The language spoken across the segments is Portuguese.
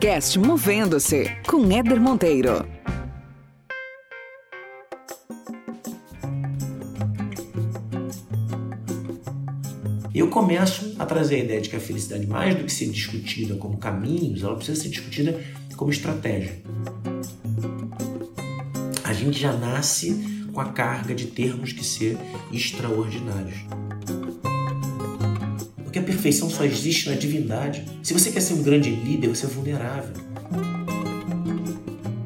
podcast Movendo-se com Éder Monteiro. Eu começo a trazer a ideia de que a felicidade, mais do que ser discutida como caminhos, ela precisa ser discutida como estratégia. A gente já nasce com a carga de termos que ser extraordinários. Porque a perfeição só existe na divindade. Se você quer ser um grande líder, você é vulnerável.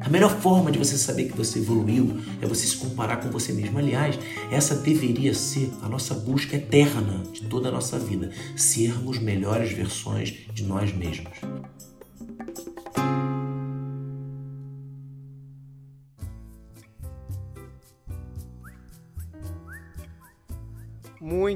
A melhor forma de você saber que você evoluiu é você se comparar com você mesmo. Aliás, essa deveria ser a nossa busca eterna de toda a nossa vida: sermos melhores versões de nós mesmos.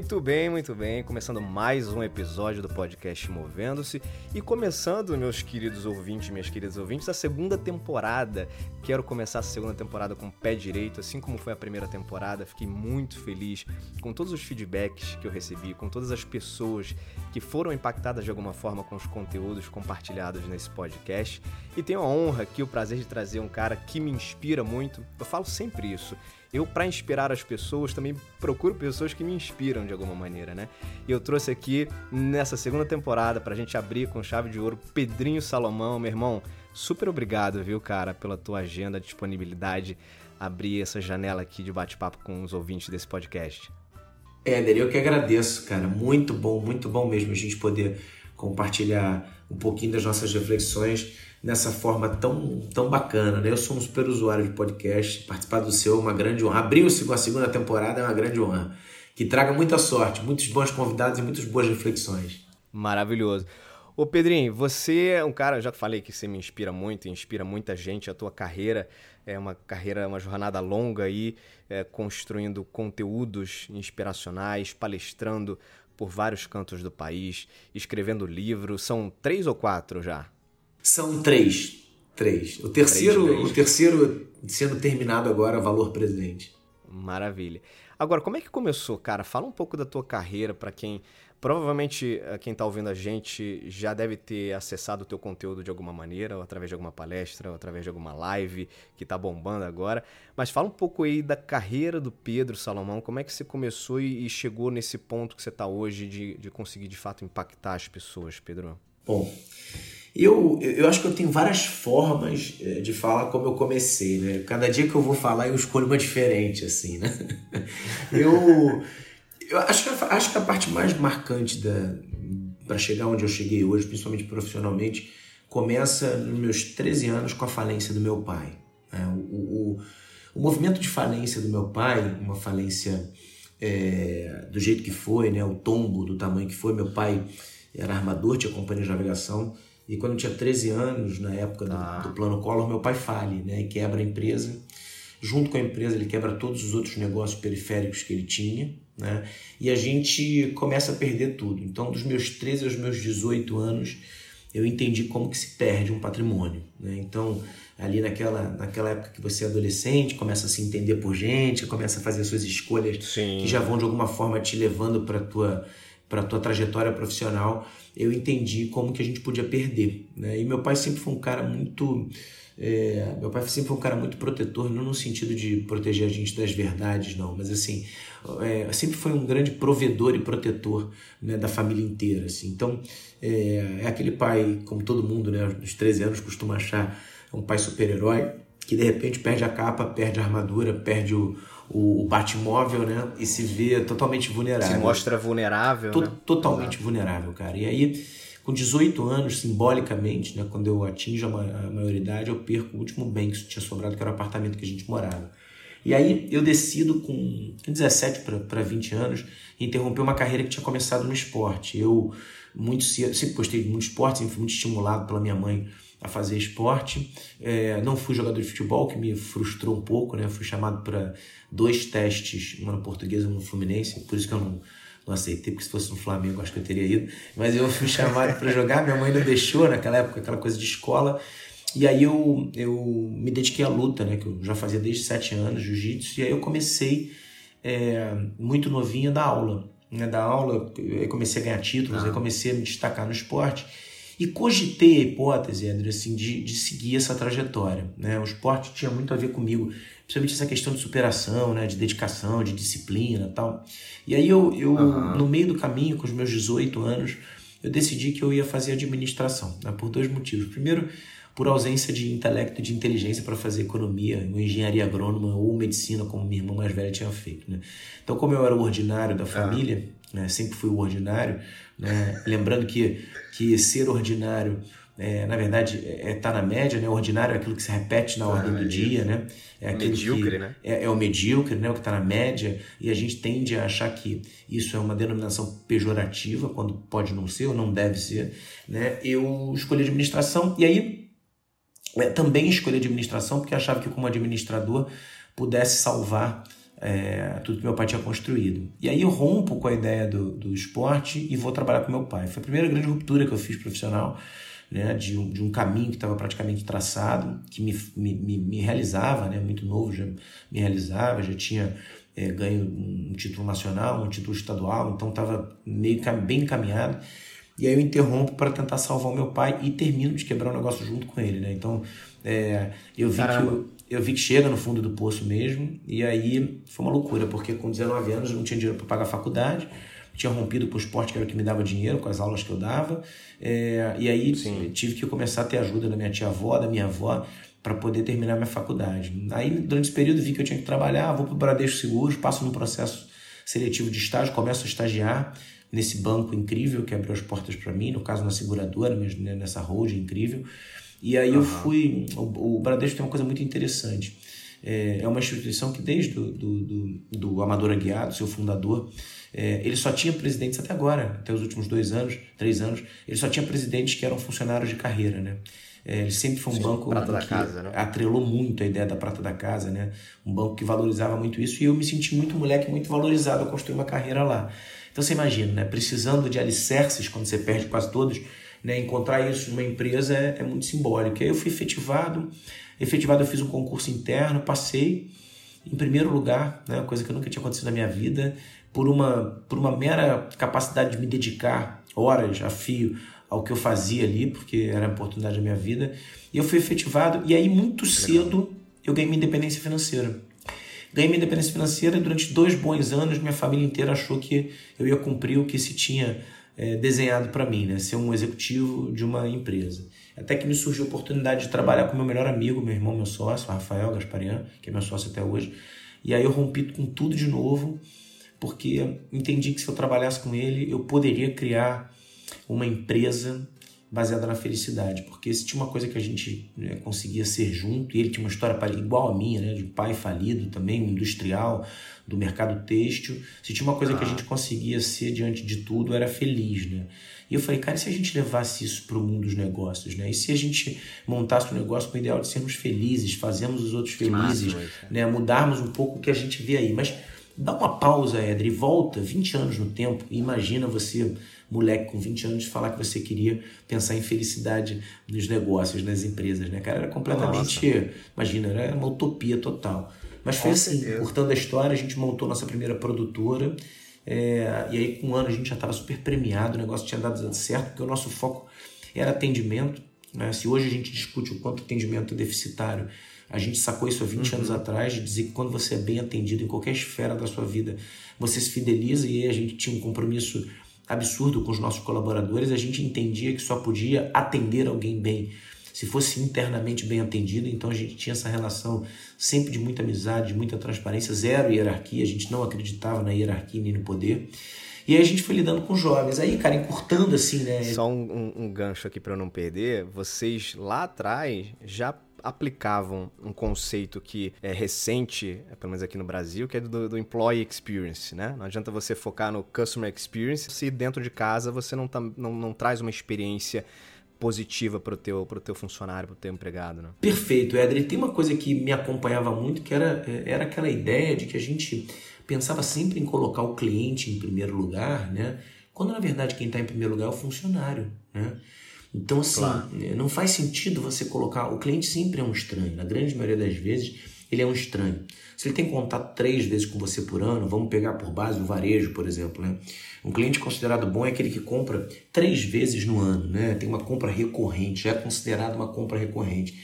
Muito bem, muito bem. Começando mais um episódio do podcast Movendo-se. E começando, meus queridos ouvintes, minhas queridas ouvintes, a segunda temporada. Quero começar a segunda temporada com o pé direito, assim como foi a primeira temporada. Fiquei muito feliz com todos os feedbacks que eu recebi, com todas as pessoas que foram impactadas de alguma forma com os conteúdos compartilhados nesse podcast. E tenho a honra aqui, o prazer de trazer um cara que me inspira muito. Eu falo sempre isso eu, para inspirar as pessoas, também procuro pessoas que me inspiram de alguma maneira, né? E eu trouxe aqui nessa segunda temporada, pra gente abrir com chave de ouro, Pedrinho Salomão, meu irmão. Super obrigado, viu, cara, pela tua agenda, disponibilidade, abrir essa janela aqui de bate-papo com os ouvintes desse podcast. Éder, eu que agradeço, cara. Muito bom, muito bom mesmo a gente poder compartilhar um pouquinho das nossas reflexões nessa forma tão, tão bacana. Né? Eu sou um super usuário de podcast, participar do seu é uma grande honra. Abrir-se com a segunda temporada é uma grande honra. Que traga muita sorte, muitos bons convidados e muitas boas reflexões. Maravilhoso. Ô Pedrinho, você é um cara, já falei que você me inspira muito, inspira muita gente, a tua carreira é uma carreira, uma jornada longa aí, é, construindo conteúdos inspiracionais, palestrando por vários cantos do país, escrevendo livros, são três ou quatro já? São três. Três. O terceiro, três, três. o terceiro sendo terminado agora, valor presente. Maravilha. Agora, como é que começou, cara? Fala um pouco da tua carreira para quem provavelmente eh, quem está ouvindo a gente já deve ter acessado o teu conteúdo de alguma maneira, ou através de alguma palestra, ou através de alguma live que está bombando agora. Mas fala um pouco aí da carreira do Pedro Salomão, como é que você começou e chegou nesse ponto que você está hoje de, de conseguir de fato impactar as pessoas, Pedro? Bom, eu, eu acho que eu tenho várias formas eh, de falar como eu comecei, né? Cada dia que eu vou falar eu escolho uma diferente, assim, né? Eu, eu acho, que, acho que a parte mais marcante da para chegar onde eu cheguei hoje, principalmente profissionalmente, começa nos meus 13 anos com a falência do meu pai. Né? O, o, o movimento de falência do meu pai, uma falência é, do jeito que foi, né? o tombo do tamanho que foi, meu pai era armador, tinha companhia de navegação, e quando eu tinha 13 anos, na época do, ah. do plano Collor, meu pai fale, né? E quebra a empresa. Junto com a empresa, ele quebra todos os outros negócios periféricos que ele tinha, né? E a gente começa a perder tudo. Então, dos meus 13 aos meus 18 anos, eu entendi como que se perde um patrimônio, né? Então, ali naquela, naquela época que você é adolescente, começa a se entender por gente, começa a fazer suas escolhas Sim. que já vão de alguma forma te levando para tua para tua trajetória profissional eu entendi como que a gente podia perder. Né? E meu pai sempre foi um cara muito. É, meu pai sempre foi um cara muito protetor, não no sentido de proteger a gente das verdades, não, mas assim, é, sempre foi um grande provedor e protetor né, da família inteira. Assim. Então, é, é aquele pai, como todo mundo, né, nos 13 anos, costuma achar um pai super-herói, que de repente perde a capa, perde a armadura, perde o, o, o Batmóvel, né? E se vê totalmente vulnerável. Se mostra vulnerável. To né? Totalmente Exato. vulnerável, cara. E aí, com 18 anos, simbolicamente, né? Quando eu atinjo a, ma a maioridade, eu perco o último bem que tinha sobrado, que era o apartamento que a gente morava. E aí eu decido com 17 para 20 anos interromper uma carreira que tinha começado no esporte. Eu muito cedo, sempre gostei de muito esporte, sempre fui muito estimulado pela minha mãe a fazer esporte. É, não fui jogador de futebol, que me frustrou um pouco, né? Fui chamado para dois testes, uma no Portuguesa e uma no Fluminense, por isso que eu não, não aceitei, porque se fosse no Flamengo acho que eu teria ido. Mas eu fui chamado para jogar, minha mãe não deixou naquela época, aquela coisa de escola. E aí eu, eu me dediquei à luta, né? Que eu já fazia desde sete anos, jiu-jitsu, e aí eu comecei é, muito novinho a dar aula. Né, da aula, eu comecei a ganhar títulos, ah. aí comecei a me destacar no esporte. E cogitei a hipótese, André, assim, de, de seguir essa trajetória. Né? O esporte tinha muito a ver comigo, principalmente essa questão de superação, né? de dedicação, de disciplina e tal. E aí eu, eu uhum. no meio do caminho, com os meus 18 anos, eu decidi que eu ia fazer administração, né? por dois motivos. Primeiro, por ausência de intelecto e de inteligência para fazer economia, ou engenharia agrônoma ou medicina, como minha irmã mais velha tinha feito. Né? Então, como eu era o ordinário da família, né? sempre fui o ordinário, né? lembrando que, que ser ordinário, é, na verdade, é estar tá na média, né? ordinário é aquilo que se repete na ordem do dia, né? É medíocre, que, né? É, é, o medíocre, né? O que está na média, e a gente tende a achar que isso é uma denominação pejorativa, quando pode não ser ou não deve ser, né? Eu escolhi administração, e aí é, também escolhi administração porque achava que como administrador pudesse salvar é, tudo que meu pai tinha construído. E aí eu rompo com a ideia do, do esporte e vou trabalhar com meu pai. Foi a primeira grande ruptura que eu fiz profissional, né, de, um, de um caminho que estava praticamente traçado, que me, me, me, realizava, né, muito novo já me realizava, já tinha é, ganho um título nacional, um título estadual, então estava meio bem encaminhado. E aí eu interrompo para tentar salvar o meu pai e termino de quebrar o negócio junto com ele, né? Então, é, eu vi Caramba. que eu, eu, vi que chega no fundo do poço mesmo, e aí foi uma loucura, porque com 19 anos eu não tinha dinheiro para pagar a faculdade, tinha rompido com o esporte que era o que me dava dinheiro, com as aulas que eu dava, é, e aí Sim. tive que começar a ter ajuda da minha tia-avó, da minha avó, para poder terminar minha faculdade. Aí, durante esse período, vi que eu tinha que trabalhar, vou para o Bradesco Seguros, passo no processo seletivo de estágio, começo a estagiar, nesse banco incrível que abriu as portas para mim, no caso na seguradora, né, nessa holding incrível. E aí uhum. eu fui. O, o Bradesco tem uma coisa muito interessante. É, é uma instituição que, desde do, do, do, do Amador Aguiado, seu fundador, é, ele só tinha presidentes até agora, até os últimos dois anos, três anos, ele só tinha presidentes que eram funcionários de carreira, né? É, ele sempre foi um Sim, banco que casa, né? atrelou muito a ideia da prata da casa, né? Um banco que valorizava muito isso e eu me senti muito moleque, muito valorizado a construir uma carreira lá. Então você imagina, né? precisando de alicerces quando você perde quase todos, né? encontrar isso numa empresa é, é muito simbólico. Aí eu fui efetivado, efetivado eu fiz um concurso interno, passei em primeiro lugar, né? coisa que nunca tinha acontecido na minha vida, por uma, por uma mera capacidade de me dedicar horas a fio ao que eu fazia ali, porque era a oportunidade da minha vida. E eu fui efetivado, e aí muito cedo eu ganhei minha independência financeira. Ganhei minha independência financeira e durante dois bons anos minha família inteira achou que eu ia cumprir o que se tinha é, desenhado para mim, né? ser um executivo de uma empresa. Até que me surgiu a oportunidade de trabalhar com meu melhor amigo, meu irmão, meu sócio, Rafael Gasparian, que é meu sócio até hoje. E aí eu rompi com tudo de novo, porque entendi que se eu trabalhasse com ele, eu poderia criar uma empresa baseada na felicidade, porque se tinha uma coisa que a gente né, conseguia ser junto, e ele tinha uma história igual a minha, né, de pai falido também, industrial, do mercado têxtil, se tinha uma coisa ah. que a gente conseguia ser diante de tudo, era feliz, né? E eu falei, cara, e se a gente levasse isso para o mundo dos negócios, né? E se a gente montasse um negócio com o ideal de sermos felizes, fazermos os outros felizes, né? Mudarmos um pouco o que a gente vê aí. Mas dá uma pausa, Edri, e volta 20 anos no tempo e imagina você moleque com 20 anos falar que você queria pensar em felicidade nos negócios, nas empresas, né, cara? Era completamente, Nossa. imagina, era uma utopia total. Mas foi assim, cortando a história, a gente montou nossa primeira produtora. É, e aí, com um ano, a gente já estava super premiado, o negócio tinha dado certo, porque o nosso foco era atendimento. Né? Se hoje a gente discute o quanto atendimento é deficitário, a gente sacou isso há 20 uhum. anos atrás, de dizer que quando você é bem atendido em qualquer esfera da sua vida, você se fideliza e aí a gente tinha um compromisso absurdo com os nossos colaboradores, a gente entendia que só podia atender alguém bem se fosse internamente bem atendido, então a gente tinha essa relação sempre de muita amizade, de muita transparência, zero hierarquia, a gente não acreditava na hierarquia nem no poder. E aí a gente foi lidando com jovens. Aí, cara, encurtando assim, né? Só um, um, um gancho aqui para eu não perder. Vocês lá atrás já aplicavam um conceito que é recente, é, pelo menos aqui no Brasil, que é do, do employee experience, né? Não adianta você focar no customer experience se dentro de casa você não, tá, não, não traz uma experiência positiva para o teu, teu funcionário, para o teu empregado, né? Perfeito, Edri. Tem uma coisa que me acompanhava muito, que era, é, era aquela ideia de que a gente pensava sempre em colocar o cliente em primeiro lugar, né? Quando na verdade quem está em primeiro lugar é o funcionário, né? Então, assim, claro. É, não faz sentido você colocar. O cliente sempre é um estranho. Na grande maioria das vezes, ele é um estranho. Se ele tem contato três vezes com você por ano, vamos pegar por base o varejo, por exemplo, né? Um cliente considerado bom é aquele que compra três vezes no ano, né? Tem uma compra recorrente, já é considerado uma compra recorrente.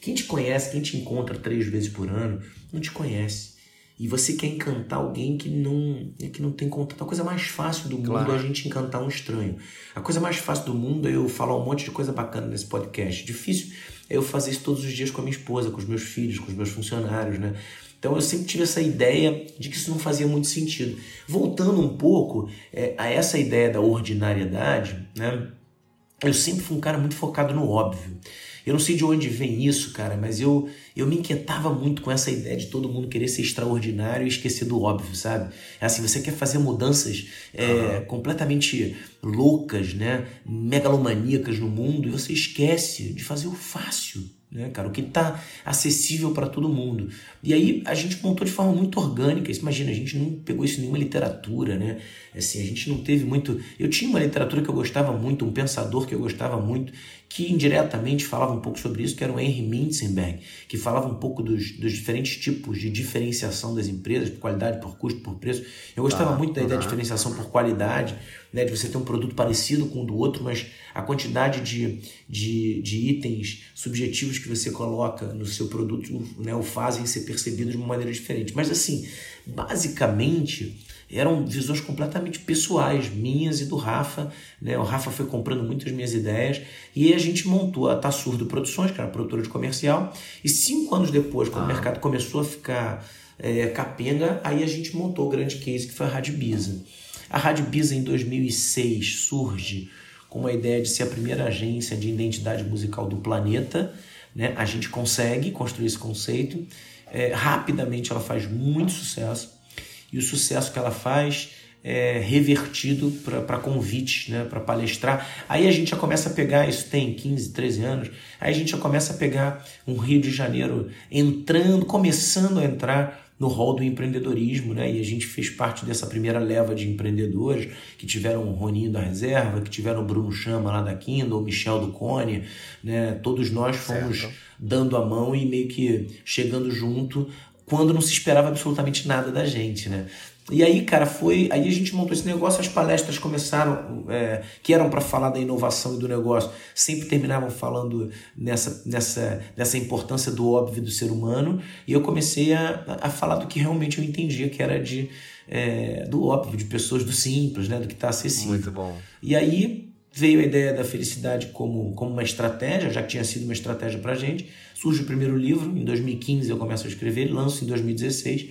Quem te conhece, quem te encontra três vezes por ano, não te conhece. E você quer encantar alguém que não, que não tem contato. A coisa mais fácil do mundo claro. é a gente encantar um estranho. A coisa mais fácil do mundo é eu falar um monte de coisa bacana nesse podcast. Difícil é eu fazer isso todos os dias com a minha esposa, com os meus filhos, com os meus funcionários, né? Então eu sempre tive essa ideia de que isso não fazia muito sentido. Voltando um pouco é, a essa ideia da ordinariedade, né? Eu sempre fui um cara muito focado no óbvio. Eu não sei de onde vem isso, cara, mas eu, eu me inquietava muito com essa ideia de todo mundo querer ser extraordinário e esquecer do óbvio, sabe? É assim, você quer fazer mudanças é, uhum. completamente loucas, né? Megalomaníacas no mundo e você esquece de fazer o fácil né, cara? O que está acessível para todo mundo. E aí a gente montou de forma muito orgânica. Imagina, a gente não pegou isso em nenhuma literatura, né? Assim, a gente não teve muito. Eu tinha uma literatura que eu gostava muito, um pensador que eu gostava muito, que indiretamente falava um pouco sobre isso, que era o Henry Mintzenberg, que falava um pouco dos, dos diferentes tipos de diferenciação das empresas, por qualidade, por custo, por preço. Eu gostava ah, muito da ideia de diferenciação por qualidade, né, de você ter um produto parecido com o do outro, mas a quantidade de, de, de itens subjetivos que você coloca no seu produto né, o fazem ser percebido de uma maneira diferente. Mas assim, basicamente eram visões completamente pessoais, minhas e do Rafa. Né? O Rafa foi comprando muitas minhas ideias e a gente montou a Tassurdo Produções, que era produtora de comercial, e cinco anos depois, quando ah. o mercado começou a ficar é, capenga, aí a gente montou o grande case que foi a Rádio Bisa. A Rádio Bisa em 2006 surge com uma ideia de ser a primeira agência de identidade musical do planeta. Né? A gente consegue construir esse conceito. É, rapidamente ela faz muito sucesso e o sucesso que ela faz é revertido para convites, né, para palestrar. Aí a gente já começa a pegar, isso tem 15, 13 anos, aí a gente já começa a pegar um Rio de Janeiro entrando, começando a entrar no rol do empreendedorismo, né? E a gente fez parte dessa primeira leva de empreendedores que tiveram o Roninho da Reserva, que tiveram o Bruno Chama lá da Kindle, o Michel do Cone, né? Todos nós fomos certo. dando a mão e meio que chegando junto quando não se esperava absolutamente nada da gente, né? E aí, cara, foi. Aí a gente montou esse negócio, as palestras começaram, é, que eram para falar da inovação e do negócio, sempre terminavam falando nessa, nessa, nessa importância do óbvio do ser humano, e eu comecei a, a falar do que realmente eu entendia, que era de, é, do óbvio, de pessoas do simples, né, do que está acessível. Muito bom. E aí veio a ideia da felicidade como, como uma estratégia, já que tinha sido uma estratégia para gente. Surge o primeiro livro, em 2015 eu começo a escrever, lanço em 2016.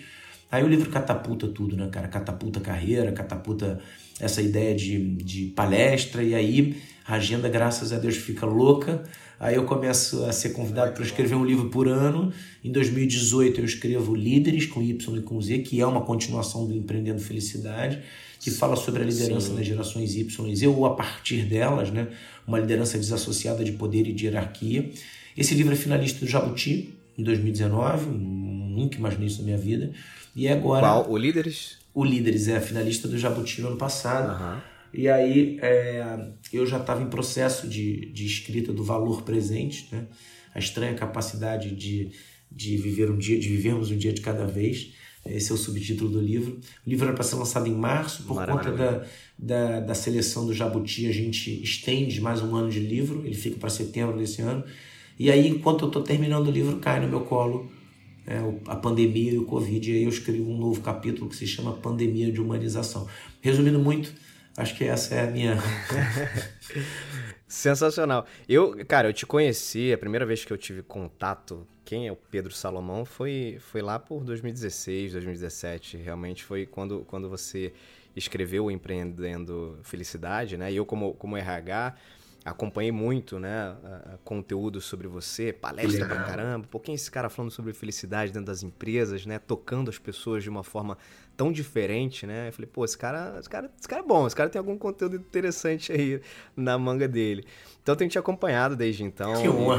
Aí o livro catapulta tudo, né, cara? Catapulta carreira, catapulta essa ideia de, de palestra, e aí a agenda, graças a Deus, fica louca. Aí eu começo a ser convidado para escrever um livro por ano. Em 2018 eu escrevo Líderes com Y e com Z, que é uma continuação do Empreendendo Felicidade que fala sobre a liderança Sim. das gerações Y e Z, ou a partir delas, né? uma liderança desassociada de poder e de hierarquia. Esse livro é finalista do Jabuti, em 2019, nunca imaginei isso na minha vida. E agora. Qual? O Líderes? O Líderes é finalista do Jabuti no ano passado. Uhum. E aí é, eu já estava em processo de, de escrita do valor presente, né? a estranha capacidade de, de viver um dia, de vivermos um dia de cada vez. Esse é o subtítulo do livro. O livro era para ser lançado em março, por Maravilha. conta da, da, da, seleção do Jabuti, a gente estende mais um ano de livro, ele fica para setembro desse ano. E aí, enquanto eu estou terminando o livro, cai no meu colo é, a pandemia e o Covid, e aí eu escrevo um novo capítulo que se chama Pandemia de Humanização. Resumindo muito, acho que essa é a minha. Sensacional. Eu, cara, eu te conheci, a primeira vez que eu tive contato quem é o Pedro Salomão foi, foi lá por 2016, 2017. Realmente foi quando, quando você escreveu Empreendendo Felicidade, né? E eu, como, como RH, acompanhei muito, né, conteúdo sobre você, palestra pra caramba, um pouquinho esse cara falando sobre felicidade dentro das empresas, né, tocando as pessoas de uma forma tão diferente, né? Eu falei, pô, esse cara, esse cara, esse cara é bom, esse cara tem algum conteúdo interessante aí na manga dele. Então eu tenho te acompanhado desde então,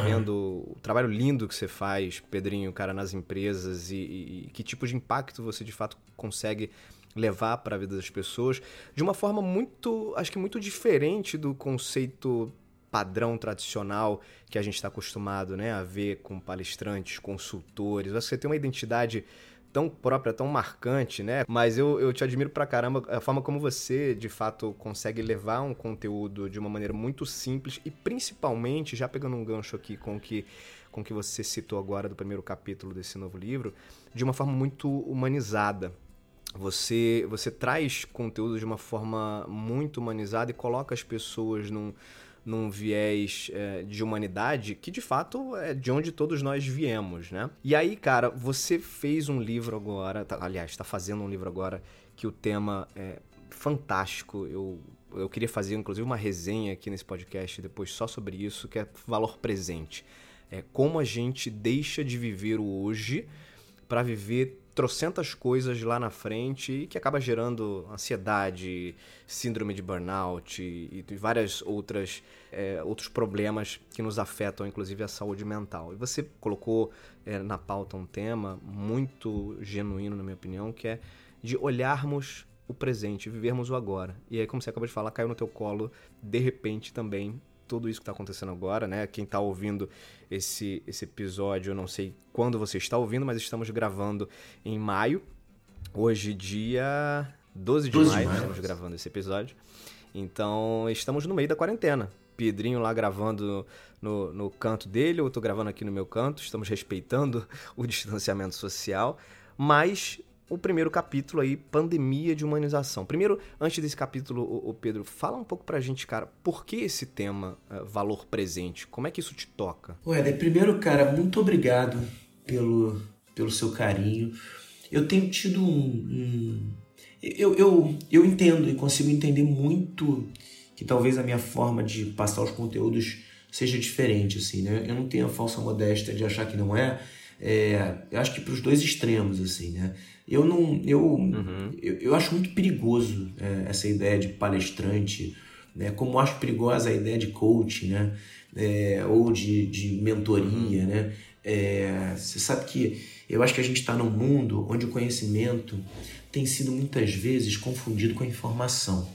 vendo o trabalho lindo que você faz, Pedrinho, cara, nas empresas e, e que tipo de impacto você de fato consegue levar para a vida das pessoas de uma forma muito, acho que muito diferente do conceito padrão tradicional que a gente está acostumado né, a ver com palestrantes, consultores. Você tem uma identidade tão própria, tão marcante, né? Mas eu, eu te admiro pra caramba a forma como você, de fato, consegue levar um conteúdo de uma maneira muito simples e principalmente, já pegando um gancho aqui com que com que você citou agora do primeiro capítulo desse novo livro, de uma forma muito humanizada. Você, você traz conteúdo de uma forma muito humanizada e coloca as pessoas num, num viés é, de humanidade que de fato é de onde todos nós viemos, né? E aí, cara, você fez um livro agora, tá, aliás, está fazendo um livro agora que o tema é fantástico. Eu, eu queria fazer inclusive uma resenha aqui nesse podcast depois só sobre isso, que é valor presente. É como a gente deixa de viver o hoje para viver trocentas coisas lá na frente e que acaba gerando ansiedade, síndrome de burnout e, e várias outras é, outros problemas que nos afetam, inclusive a saúde mental. E você colocou é, na pauta um tema muito genuíno, na minha opinião, que é de olharmos o presente, vivermos o agora. E aí, como você acabou de falar, caiu no teu colo de repente também tudo isso que está acontecendo agora, né? Quem está ouvindo esse, esse episódio, eu não sei quando você está ouvindo, mas estamos gravando em maio. Hoje, dia 12 de 12 maio, de estamos gravando esse episódio. Então, estamos no meio da quarentena. Pedrinho lá gravando no, no canto dele, eu estou gravando aqui no meu canto, estamos respeitando o distanciamento social, mas o primeiro capítulo aí, pandemia de humanização. Primeiro, antes desse capítulo, o, Pedro, fala um pouco pra gente, cara, por que esse tema, uh, valor presente? Como é que isso te toca? Ué, primeiro, cara, muito obrigado pelo, pelo seu carinho. Eu tenho tido um. um eu, eu, eu entendo e consigo entender muito que talvez a minha forma de passar os conteúdos seja diferente, assim, né? Eu não tenho a falsa modéstia de achar que não é. É eu acho que para os dois extremos, assim, né? Eu não. Eu, uhum. eu, eu, acho muito perigoso é, essa ideia de palestrante, né? como acho perigosa a ideia de coach, né? É, ou de, de mentoria. Uhum. Né? É, você sabe que eu acho que a gente está num mundo onde o conhecimento tem sido muitas vezes confundido com a informação.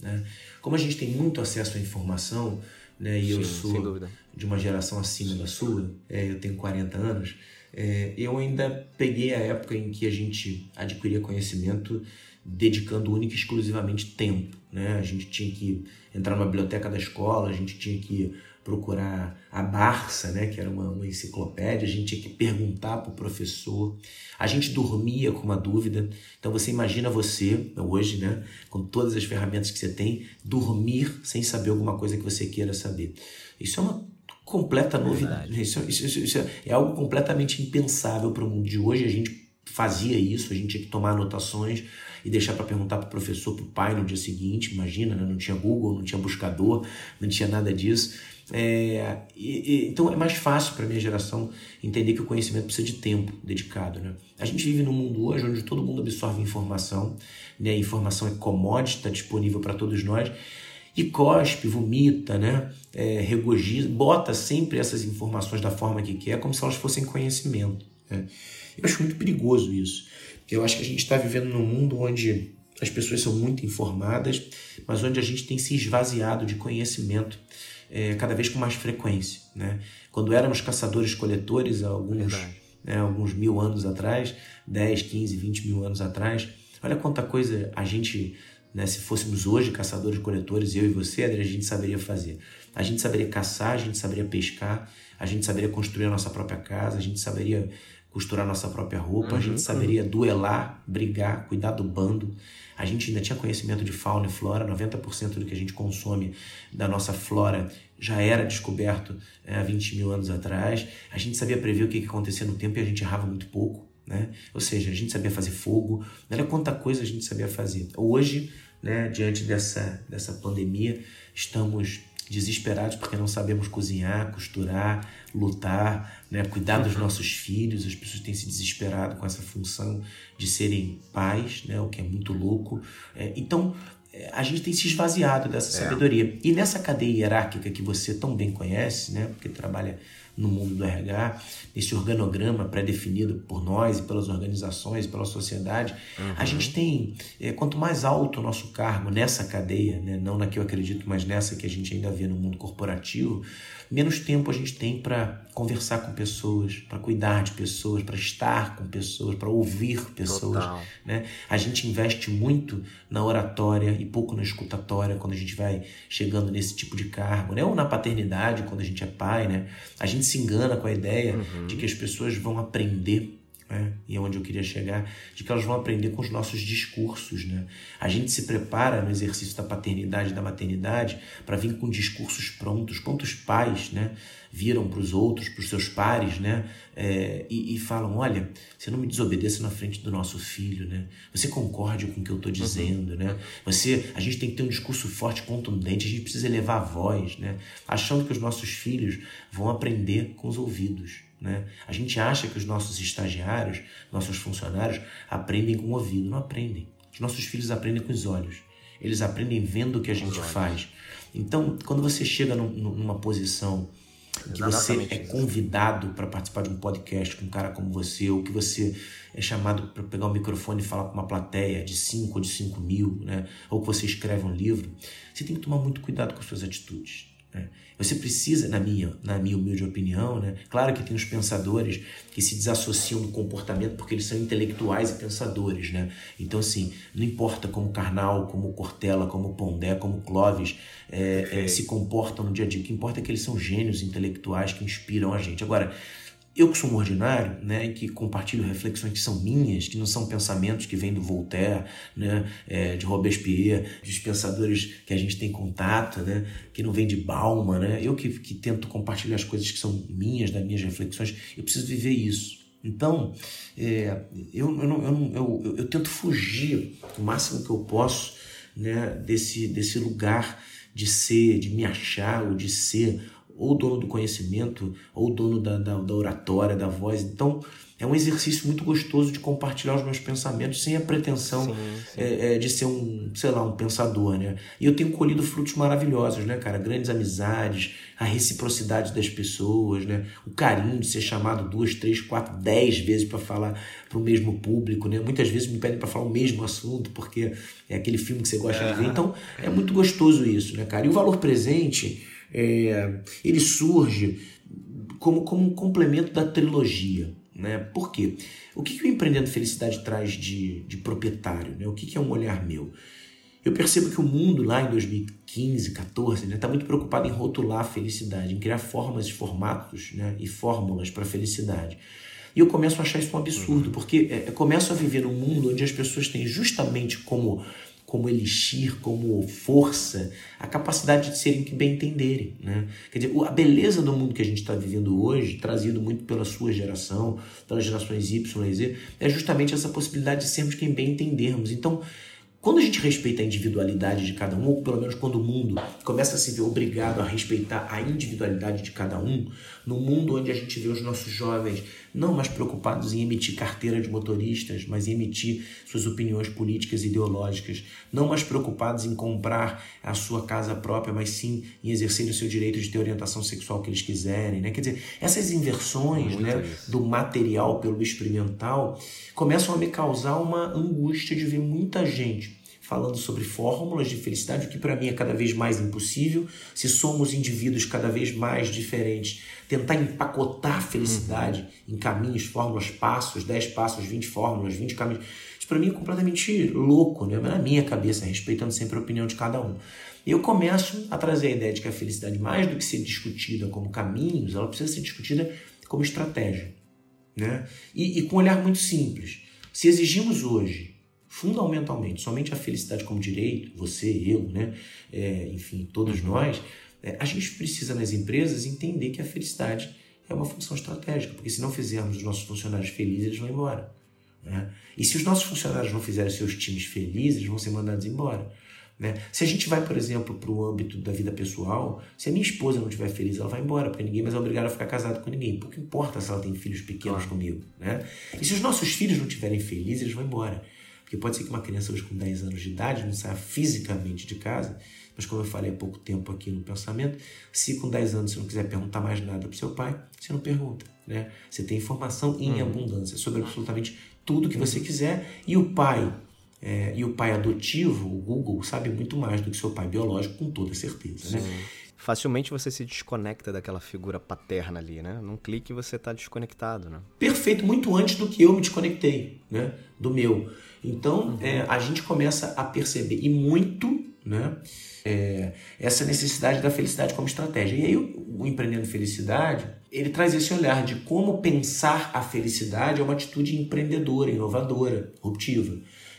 Né? Como a gente tem muito acesso à informação, né? e Sim, eu sou de uma geração acima da sua, é, eu tenho 40 anos é, eu ainda peguei a época em que a gente adquiria conhecimento dedicando única e exclusivamente tempo. Né? A gente tinha que entrar na biblioteca da escola, a gente tinha que procurar a Barça, né, que era uma, uma enciclopédia, a gente tinha que perguntar para o professor, a gente dormia com uma dúvida. Então você imagina você, hoje, né, com todas as ferramentas que você tem, dormir sem saber alguma coisa que você queira saber. Isso é uma completa novidade. Isso, isso, isso, é algo completamente impensável para o mundo de hoje. A gente fazia isso, a gente tinha que tomar anotações e deixar para perguntar para o professor, para o pai no dia seguinte. Imagina, né? não tinha Google, não tinha buscador, não tinha nada disso. É, e, e, então é mais fácil para a minha geração entender que o conhecimento precisa de tempo dedicado. Né? A gente vive num mundo hoje onde todo mundo absorve informação, né? a informação é commodity, está disponível para todos nós e cospe, vomita, né? É, bota sempre essas informações da forma que quer, como se elas fossem conhecimento. Né? Eu acho muito perigoso isso. Eu acho que a gente está vivendo num mundo onde as pessoas são muito informadas, mas onde a gente tem se esvaziado de conhecimento é, cada vez com mais frequência. Né? Quando éramos caçadores-coletores, alguns, né, alguns mil anos atrás, 10, 15, 20 mil anos atrás, olha quanta coisa a gente né? Se fôssemos hoje caçadores-coletores, eu e você, Adri, a gente saberia fazer. A gente saberia caçar, a gente saberia pescar, a gente saberia construir a nossa própria casa, a gente saberia costurar a nossa própria roupa, uhum, a gente saberia uhum. duelar, brigar, cuidar do bando. A gente ainda tinha conhecimento de fauna e flora, 90% do que a gente consome da nossa flora já era descoberto é, há 20 mil anos atrás. A gente sabia prever o que ia acontecer no tempo e a gente errava muito pouco. Né? Ou seja, a gente sabia fazer fogo, olha quanta coisa a gente sabia fazer. Hoje, né, diante dessa, dessa pandemia, estamos desesperados porque não sabemos cozinhar, costurar, lutar, né, cuidar dos uhum. nossos filhos. As pessoas têm se desesperado com essa função de serem pais, né, o que é muito louco. É, então, é, a gente tem se esvaziado dessa é. sabedoria. E nessa cadeia hierárquica que você tão bem conhece, né, porque trabalha no mundo do RH, esse organograma pré-definido por nós e pelas organizações, pela sociedade, uhum. a gente tem, é, quanto mais alto o nosso cargo nessa cadeia, né, não na que eu acredito, mas nessa que a gente ainda vê no mundo corporativo, menos tempo a gente tem para conversar com pessoas, para cuidar de pessoas, para estar com pessoas, para ouvir pessoas. Né? A gente investe muito na oratória e pouco na escutatória quando a gente vai chegando nesse tipo de cargo, né? ou na paternidade, quando a gente é pai. Né? A gente se engana com a ideia uhum. de que as pessoas vão aprender né? e é onde eu queria chegar, de que elas vão aprender com os nossos discursos. Né? A gente se prepara no exercício da paternidade e da maternidade para vir com discursos prontos. Quantos pais né, viram para os outros, para os seus pares, né, é, e, e, falam: Olha, você não me desobedeça na frente do nosso filho, né? você concorde com o que eu estou dizendo. Né? Você, a gente tem que ter um discurso forte, contundente, a gente precisa elevar a voz, né? achando que os nossos filhos vão aprender com os ouvidos. Né? A gente acha que os nossos estagiários, nossos funcionários, aprendem com o ouvido. Não aprendem. Os nossos filhos aprendem com os olhos. Eles aprendem vendo o que a gente faz. Então, quando você chega num, numa posição que você é convidado para participar de um podcast com um cara como você, ou que você é chamado para pegar o microfone e falar com uma plateia de 5 ou de 5 mil, né? ou que você escreve um livro, você tem que tomar muito cuidado com suas atitudes. Né? Você precisa, na minha, na minha humilde opinião, né? claro que tem os pensadores que se desassociam do comportamento porque eles são intelectuais e pensadores. Né? Então, assim, não importa como Karnal, como Cortella, como Pondé, como Clovis é, é, se comportam no dia a dia, o que importa é que eles são gênios intelectuais que inspiram a gente. Agora, eu que sou um ordinário, né, que compartilho reflexões que são minhas, que não são pensamentos que vêm do Voltaire, né, é, de Robespierre, dos pensadores que a gente tem contato, né, que não vem de Bauman, né, eu que, que tento compartilhar as coisas que são minhas, das minhas reflexões, eu preciso viver isso. Então, é, eu, eu, eu, eu, eu, tento fugir o máximo que eu posso né, desse, desse lugar de ser, de me achar ou de ser ou dono do conhecimento, ou dono da, da, da, oratória, da voz. Então, é um exercício muito gostoso de compartilhar os meus pensamentos sem a pretensão sim, sim. É, é, de ser um, sei lá, um pensador, né? E eu tenho colhido frutos maravilhosos, né, cara? Grandes amizades, a reciprocidade das pessoas, né? O carinho de ser chamado duas, três, quatro, dez vezes para falar para o mesmo público, né? Muitas vezes me pedem para falar o mesmo assunto, porque é aquele filme que você gosta de ver. Então, é muito gostoso isso, né, cara? E o valor presente é, ele surge como, como um complemento da trilogia. Né? Por quê? O que, que o Empreendendo Felicidade traz de, de proprietário? Né? O que, que é um olhar meu? Eu percebo que o mundo lá em 2015, 14, está né, tá muito preocupado em rotular a felicidade, em criar formas e formatos né, e fórmulas para a felicidade. E eu começo a achar isso um absurdo, uhum. porque é, eu começo a viver num mundo onde as pessoas têm justamente como como elixir, como força, a capacidade de serem que bem entenderem. Né? Quer dizer, a beleza do mundo que a gente está vivendo hoje, trazido muito pela sua geração, pelas gerações Y e Z, é justamente essa possibilidade de sermos quem bem entendermos. Então, quando a gente respeita a individualidade de cada um, ou pelo menos quando o mundo começa a se ver obrigado a respeitar a individualidade de cada um, no mundo onde a gente vê os nossos jovens não mais preocupados em emitir carteira de motoristas, mas em emitir suas opiniões políticas e ideológicas, não mais preocupados em comprar a sua casa própria, mas sim em exercer o seu direito de ter orientação sexual que eles quiserem, né? Quer dizer, essas inversões, né, do material pelo experimental começam a me causar uma angústia de ver muita gente falando sobre fórmulas de felicidade, o que para mim é cada vez mais impossível. Se somos indivíduos cada vez mais diferentes, tentar empacotar a felicidade uhum. em caminhos, fórmulas, passos, 10 passos, 20 fórmulas, 20 caminhos. Isso para mim é completamente louco, né? Na minha cabeça, respeitando sempre a opinião de cada um. Eu começo a trazer a ideia de que a felicidade, mais do que ser discutida como caminhos, ela precisa ser discutida como estratégia. Né? E, e com um olhar muito simples. Se exigimos hoje fundamentalmente somente a felicidade como direito, você, eu, né? É, enfim, todos nós, é, a gente precisa nas empresas entender que a felicidade é uma função estratégica, porque se não fizermos os nossos funcionários felizes, eles vão embora. Né? E se os nossos funcionários não fizerem seus times felizes, eles vão ser mandados embora. Né? Se a gente vai, por exemplo, para o âmbito da vida pessoal, se a minha esposa não estiver feliz, ela vai embora, porque ninguém mais é obrigado a ficar casado com ninguém. Pouco importa se ela tem filhos pequenos comigo. Né? E se os nossos filhos não estiverem felizes, eles vão embora. Porque pode ser que uma criança hoje com 10 anos de idade não saia fisicamente de casa, mas como eu falei há pouco tempo aqui no pensamento, se com 10 anos você não quiser perguntar mais nada para seu pai, você não pergunta. Né? Você tem informação em uhum. abundância sobre absolutamente tudo que você quiser e o pai é, e o pai adotivo, o Google, sabe muito mais do que seu pai biológico, com toda certeza. Né? Facilmente você se desconecta daquela figura paterna ali, né? Num clique você está desconectado, né? Perfeito, muito antes do que eu me desconectei, né? Do meu. Então, uhum. é, a gente começa a perceber, e muito, né? É, essa necessidade da felicidade como estratégia. E aí, o, o Empreendendo Felicidade, ele traz esse olhar de como pensar a felicidade é uma atitude empreendedora, inovadora, ruptiva.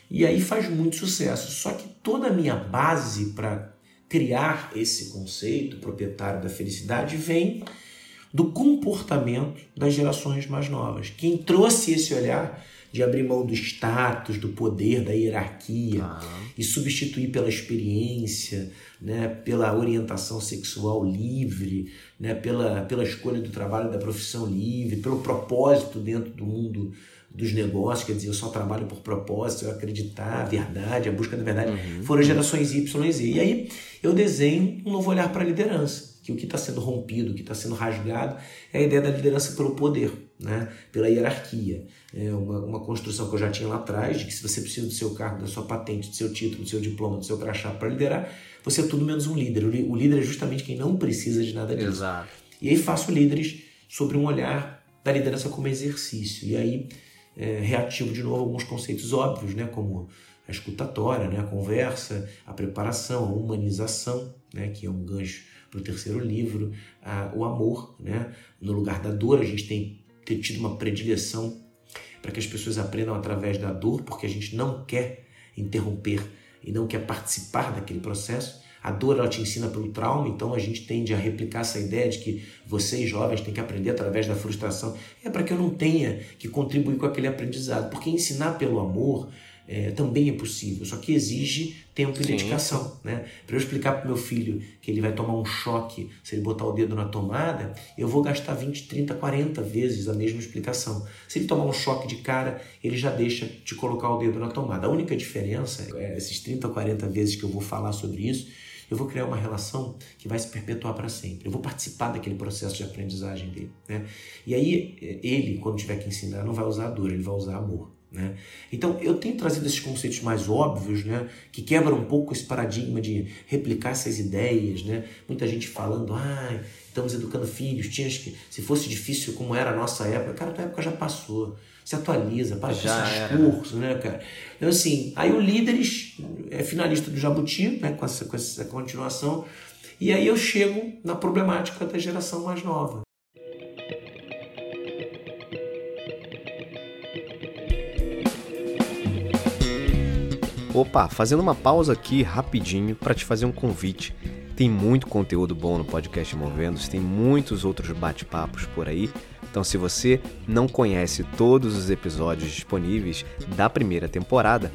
E aí faz muito sucesso. Só que toda a minha base para criar esse conceito proprietário da felicidade vem do comportamento das gerações mais novas. Quem trouxe esse olhar de abrir mão do status, do poder, da hierarquia ah. e substituir pela experiência, né, pela orientação sexual livre, né, pela, pela escolha do trabalho da profissão livre, pelo propósito dentro do mundo dos negócios, quer dizer, eu só trabalho por propósito, eu acreditar, a verdade, a busca da verdade, uhum. foram gerações Y e Z. E aí eu desenho um novo olhar para a liderança, que o que está sendo rompido, o que está sendo rasgado é a ideia da liderança pelo poder, né? pela hierarquia. É uma, uma construção que eu já tinha lá atrás, de que se você precisa do seu cargo, da sua patente, do seu título, do seu diploma, do seu crachá para liderar, você é tudo menos um líder. O líder é justamente quem não precisa de nada disso. Exato. E aí faço líderes sobre um olhar da liderança como exercício. E aí é, reativo de novo alguns conceitos óbvios, né, como a escutatória, né, a conversa, a preparação, a humanização, né, que é um gancho para o terceiro livro, a, o amor. Né, no lugar da dor, a gente tem, tem tido uma predileção para que as pessoas aprendam através da dor, porque a gente não quer interromper e não quer participar daquele processo. A dor ela te ensina pelo trauma, então a gente tende a replicar essa ideia de que vocês jovens têm que aprender através da frustração. É para que eu não tenha que contribuir com aquele aprendizado, porque ensinar pelo amor é, também é possível, só que exige tempo e dedicação. Né? Para eu explicar para meu filho que ele vai tomar um choque se ele botar o dedo na tomada, eu vou gastar 20, 30, 40 vezes a mesma explicação. Se ele tomar um choque de cara, ele já deixa de colocar o dedo na tomada. A única diferença é esses 30, 40 vezes que eu vou falar sobre isso eu vou criar uma relação que vai se perpetuar para sempre. Eu vou participar daquele processo de aprendizagem dele. Né? E aí, ele, quando tiver que ensinar, não vai usar dor, ele vai usar amor. Né? Então, eu tenho trazido esses conceitos mais óbvios, né, que quebram um pouco esse paradigma de replicar essas ideias. Né? Muita gente falando, ah, estamos educando filhos, tinha que, se fosse difícil como era a nossa época, cara, tua época já passou se atualiza, para com esse discurso, né, cara? Então, assim, aí o Líderes é finalista do Jabuti, né, com essa, com essa continuação, e aí eu chego na problemática da geração mais nova. Opa, fazendo uma pausa aqui rapidinho para te fazer um convite. Tem muito conteúdo bom no podcast Movendo, tem muitos outros bate-papos por aí então, se você não conhece todos os episódios disponíveis da primeira temporada,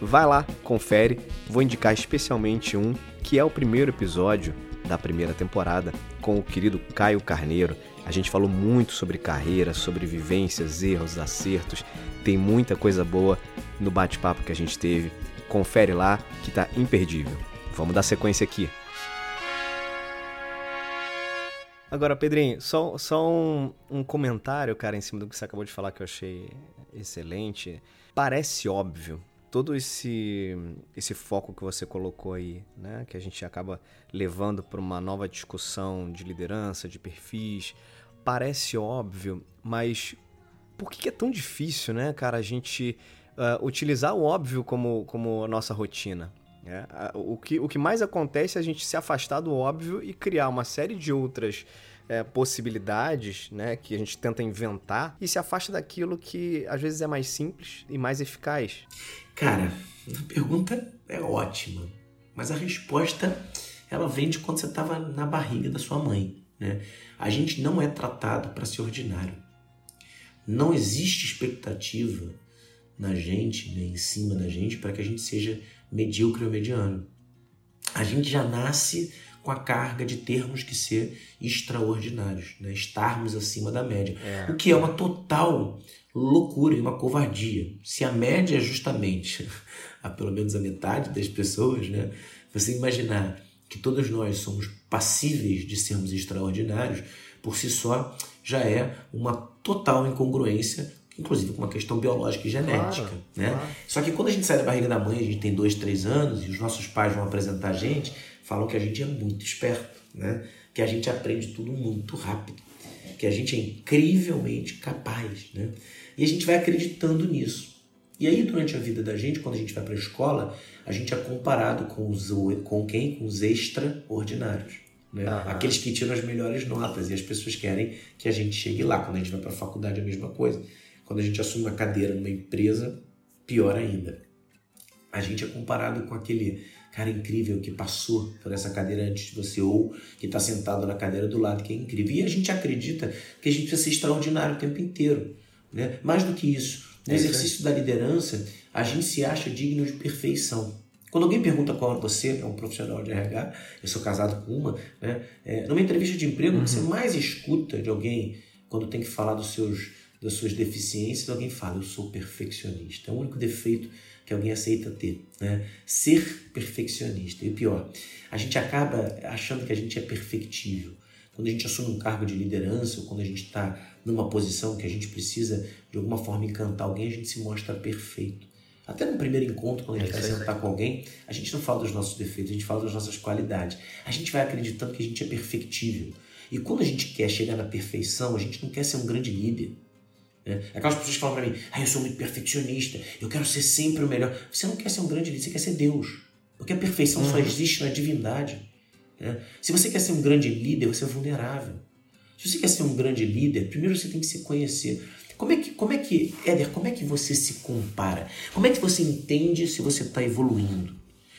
vai lá, confere. Vou indicar especialmente um que é o primeiro episódio da primeira temporada com o querido Caio Carneiro. A gente falou muito sobre carreira, sobre vivências, erros, acertos. Tem muita coisa boa no bate-papo que a gente teve. Confere lá que tá imperdível. Vamos dar sequência aqui. Agora, Pedrinho, só, só um, um, comentário, cara, em cima do que você acabou de falar que eu achei excelente. Parece óbvio todo esse esse foco que você colocou aí, né, que a gente acaba levando para uma nova discussão de liderança, de perfis, parece óbvio, mas por que é tão difícil, né, cara, a gente uh, utilizar o óbvio como como nossa rotina? É, o, que, o que mais acontece é a gente se afastar do óbvio e criar uma série de outras é, possibilidades né, que a gente tenta inventar e se afasta daquilo que às vezes é mais simples e mais eficaz. Cara, a pergunta é ótima, mas a resposta ela vem de quando você estava na barriga da sua mãe. Né? A gente não é tratado para ser ordinário. Não existe expectativa na gente, né, em cima da gente, para que a gente seja medíocre ou mediano. A gente já nasce com a carga de termos que ser extraordinários, né? estarmos acima da média. É. O que é uma total loucura e uma covardia. Se a média é justamente a pelo menos a metade das pessoas, né? Você imaginar que todos nós somos passíveis de sermos extraordinários, por si só já é uma total incongruência, inclusive com uma questão biológica e genética. Claro, né? Claro. Só que quando a gente sai da barriga da mãe, a gente tem dois, três anos, e os nossos pais vão apresentar a gente, falam que a gente é muito esperto, né? que a gente aprende tudo muito rápido, que a gente é incrivelmente capaz. Né? E a gente vai acreditando nisso. E aí, durante a vida da gente, quando a gente vai para a escola, a gente é comparado com, os, com quem? Com os extraordinários. Né? Aqueles que tiram as melhores notas e as pessoas querem que a gente chegue lá. Quando a gente vai para a faculdade, é a mesma coisa. Quando a gente assume uma cadeira numa empresa, pior ainda. A gente é comparado com aquele cara incrível que passou por essa cadeira antes de você ou que está sentado na cadeira do lado, que é incrível. E a gente acredita que a gente precisa ser extraordinário o tempo inteiro. Né? Mais do que isso, no é exercício da liderança, a gente se acha digno de perfeição. Quando alguém pergunta qual é você, é um profissional de RH, eu sou casado com uma, né? É, numa entrevista de emprego, uhum. você mais escuta de alguém quando tem que falar dos seus, das suas deficiências, alguém fala, eu sou perfeccionista. É o único defeito que alguém aceita ter. Né? Ser perfeccionista. E o pior, a gente acaba achando que a gente é perfectível. Quando a gente assume um cargo de liderança ou quando a gente está numa posição que a gente precisa de alguma forma encantar alguém, a gente se mostra perfeito. Até no primeiro encontro, quando a gente é vai sentar com alguém, a gente não fala dos nossos defeitos, a gente fala das nossas qualidades. A gente vai acreditando que a gente é perfectível. E quando a gente quer chegar na perfeição, a gente não quer ser um grande líder. Né? Aquelas pessoas que falam para mim, ah, eu sou muito perfeccionista, eu quero ser sempre o melhor. Você não quer ser um grande líder, você quer ser Deus. Porque a perfeição uhum. só existe na divindade. Né? Se você quer ser um grande líder, você é vulnerável. Se você quer ser um grande líder, primeiro você tem que se conhecer. Como é que, como é que, Éder, como é que você se compara? Como é que você entende se você está evoluindo?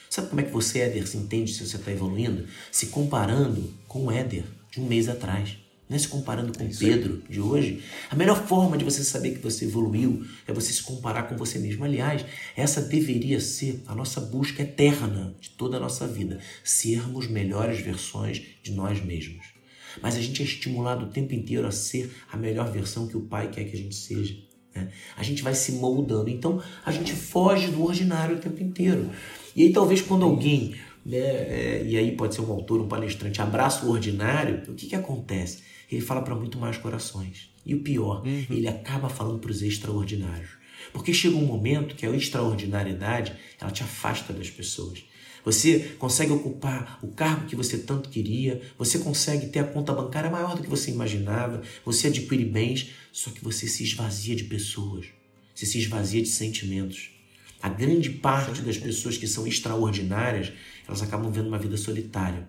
Sabe como é que você, Éder, se entende se você está evoluindo? Se comparando com o Éder de um mês atrás. Não é se comparando com o Pedro de hoje. A melhor forma de você saber que você evoluiu é você se comparar com você mesmo. Aliás, essa deveria ser a nossa busca eterna de toda a nossa vida. Sermos melhores versões de nós mesmos. Mas a gente é estimulado o tempo inteiro a ser a melhor versão que o Pai quer que a gente seja. Né? A gente vai se moldando. Então a gente foge do ordinário o tempo inteiro. E aí talvez quando alguém, né, é, e aí pode ser um autor, um palestrante, abraça o ordinário, o que, que acontece? Ele fala para muito mais corações. E o pior, uhum. ele acaba falando para os extraordinários. Porque chega um momento que a extraordinariedade ela te afasta das pessoas. Você consegue ocupar o cargo que você tanto queria, você consegue ter a conta bancária maior do que você imaginava, você adquire bens, só que você se esvazia de pessoas, você se esvazia de sentimentos. A grande parte das pessoas que são extraordinárias, elas acabam vendo uma vida solitária,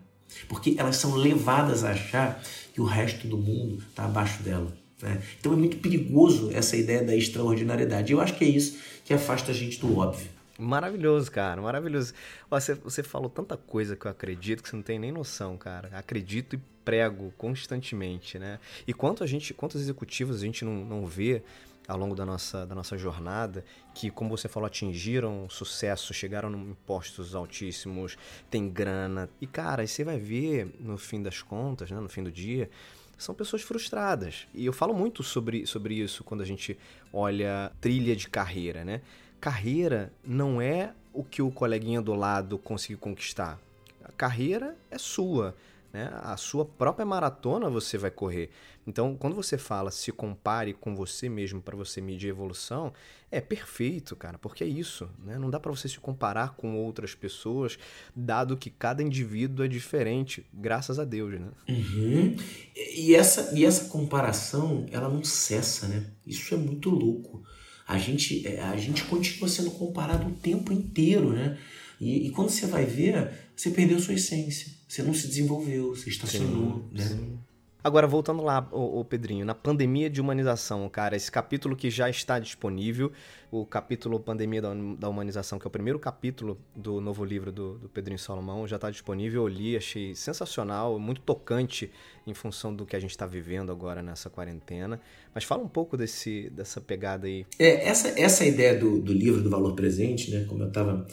porque elas são levadas a achar que o resto do mundo está abaixo dela. Né? Então é muito perigoso essa ideia da extraordinariedade. Eu acho que é isso que afasta a gente do óbvio. Maravilhoso, cara, maravilhoso. Você, você falou tanta coisa que eu acredito que você não tem nem noção, cara. Acredito e prego constantemente, né? E quanto a gente, quantos executivos a gente não, não vê ao longo da nossa, da nossa jornada que, como você falou, atingiram sucesso, chegaram em postos altíssimos, tem grana. E, cara, você vai ver no fim das contas, né, no fim do dia, são pessoas frustradas. E eu falo muito sobre, sobre isso quando a gente olha trilha de carreira, né? carreira não é o que o coleguinha do lado conseguiu conquistar. A carreira é sua. Né? A sua própria maratona você vai correr. Então, quando você fala se compare com você mesmo para você medir evolução, é perfeito, cara, porque é isso. Né? Não dá para você se comparar com outras pessoas, dado que cada indivíduo é diferente, graças a Deus, né? Uhum. E, essa, e essa comparação, ela não cessa, né? Isso é muito louco a gente, é, a gente continua sendo comparado o tempo inteiro, né? E, e, quando você vai ver, você perdeu sua essência, você não se desenvolveu, você estacionou, sim, né? Sim. Agora, voltando lá, ô, ô, Pedrinho, na pandemia de humanização, cara, esse capítulo que já está disponível, o capítulo Pandemia da, da Humanização, que é o primeiro capítulo do novo livro do, do Pedrinho Salomão, já está disponível, eu li, achei sensacional, muito tocante em função do que a gente está vivendo agora nessa quarentena. Mas fala um pouco desse, dessa pegada aí. É, essa, essa ideia do, do livro do valor presente, né, como eu estava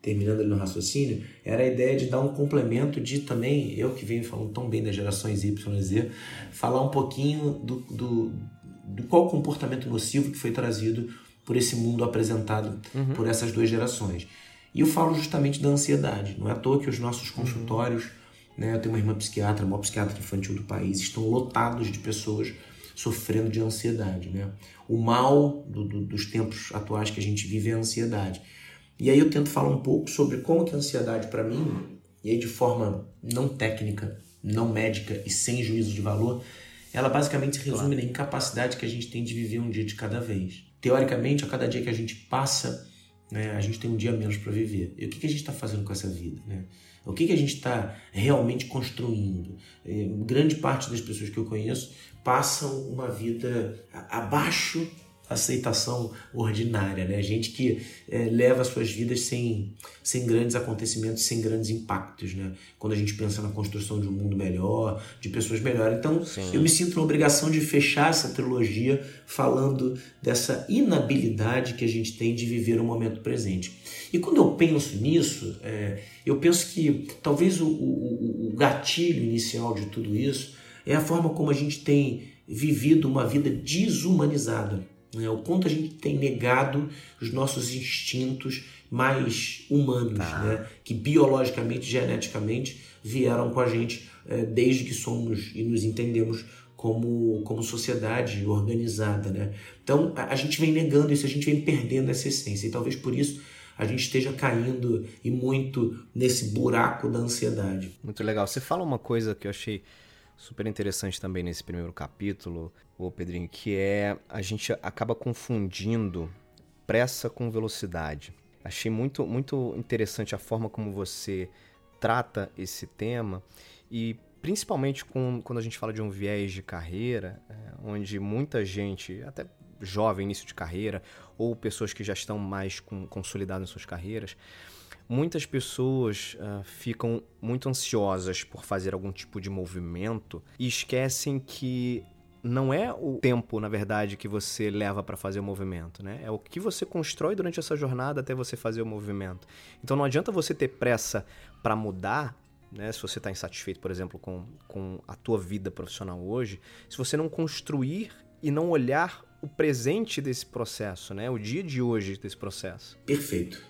terminando ali no raciocínio, era a ideia de dar um complemento de também, eu que venho falando tão bem das gerações Y e Z, falar um pouquinho do, do do qual comportamento nocivo que foi trazido por esse mundo apresentado uhum. por essas duas gerações. E eu falo justamente da ansiedade. Não é à toa que os nossos consultórios, uhum. né, eu tenho uma irmã psiquiatra, a maior psiquiatra infantil do país, estão lotados de pessoas sofrendo de ansiedade. Né? O mal do, do, dos tempos atuais que a gente vive é a ansiedade. E aí eu tento falar um pouco sobre como que a ansiedade para mim, e aí de forma não técnica, não médica e sem juízo de valor, ela basicamente se resume claro. na incapacidade que a gente tem de viver um dia de cada vez. Teoricamente, a cada dia que a gente passa, né, a gente tem um dia menos para viver. E o que, que a gente está fazendo com essa vida? Né? O que, que a gente está realmente construindo? É, grande parte das pessoas que eu conheço passam uma vida abaixo aceitação ordinária, né? Gente que é, leva suas vidas sem, sem grandes acontecimentos, sem grandes impactos, né? Quando a gente pensa na construção de um mundo melhor, de pessoas melhores. Então, Sim. eu me sinto na obrigação de fechar essa trilogia falando dessa inabilidade que a gente tem de viver o momento presente. E quando eu penso nisso, é, eu penso que talvez o, o, o gatilho inicial de tudo isso é a forma como a gente tem vivido uma vida desumanizada né? O quanto a gente tem negado os nossos instintos mais humanos, tá. né? que biologicamente, geneticamente vieram com a gente é, desde que somos e nos entendemos como, como sociedade organizada. Né? Então a, a gente vem negando isso, a gente vem perdendo essa essência e talvez por isso a gente esteja caindo e muito nesse buraco da ansiedade. Muito legal. Você fala uma coisa que eu achei super interessante também nesse primeiro capítulo, o Pedrinho, que é a gente acaba confundindo pressa com velocidade. Achei muito, muito interessante a forma como você trata esse tema e principalmente com, quando a gente fala de um viés de carreira, é, onde muita gente, até jovem, início de carreira, ou pessoas que já estão mais com, consolidadas em suas carreiras, Muitas pessoas uh, ficam muito ansiosas por fazer algum tipo de movimento e esquecem que não é o tempo, na verdade, que você leva para fazer o movimento, né? É o que você constrói durante essa jornada até você fazer o movimento. Então não adianta você ter pressa para mudar, né? Se você está insatisfeito, por exemplo, com, com a tua vida profissional hoje, se você não construir e não olhar o presente desse processo, né? O dia de hoje desse processo. Perfeito.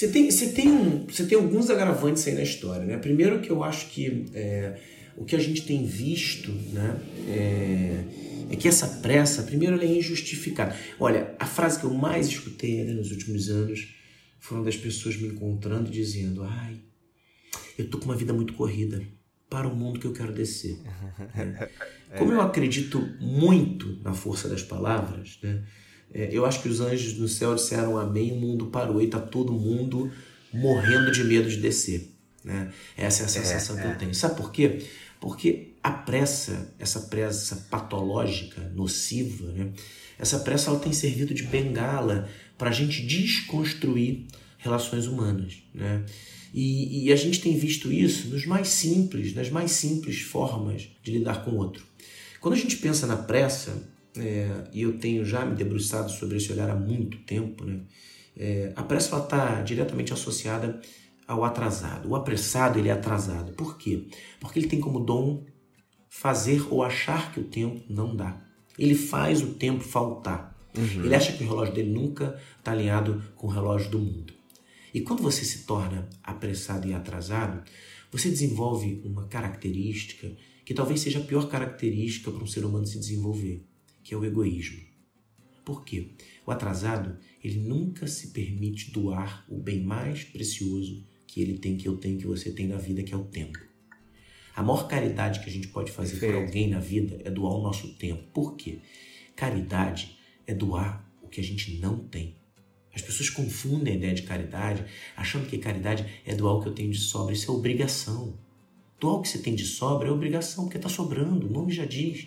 Você tem, você tem, um, você tem alguns agravantes aí na história, né? Primeiro que eu acho que é, o que a gente tem visto, né? É, é que essa pressa, primeiro, ela é injustificada. Olha, a frase que eu mais escutei né, nos últimos anos foram das pessoas me encontrando dizendo: Ai, eu tô com uma vida muito corrida para o mundo que eu quero descer. Como eu acredito muito na força das palavras, né? É, eu acho que os anjos no céu disseram amém, o mundo parou e está todo mundo morrendo de medo de descer. Né? Essa é a sensação é, que eu é. tenho. Sabe por quê? Porque a pressa, essa pressa patológica, nociva, né? essa pressa ela tem servido de bengala para a gente desconstruir relações humanas. Né? E, e, a gente tem visto isso nos mais simples, nas mais simples formas de lidar com o outro. Quando a gente pensa na pressa, é, e eu tenho já me debruçado sobre esse olhar há muito tempo, né? É, a pressa está diretamente associada ao atrasado. O apressado ele é atrasado. Por quê? Porque ele tem como dom fazer ou achar que o tempo não dá. Ele faz o tempo faltar. Uhum. Ele acha que o relógio dele nunca está alinhado com o relógio do mundo. E quando você se torna apressado e atrasado, você desenvolve uma característica que talvez seja a pior característica para um ser humano se desenvolver, que é o egoísmo. Por quê? O atrasado, ele nunca se permite doar o bem mais precioso que ele tem, que eu tenho, que você tem na vida, que é o tempo. A maior caridade que a gente pode fazer Perfeito. por alguém na vida é doar o nosso tempo. Por quê? Caridade é doar o que a gente não tem. As pessoas confundem a ideia de caridade, achando que caridade é doar o que eu tenho de sobra. Isso é obrigação. Doar o que você tem de sobra é obrigação, porque está sobrando, o nome já diz.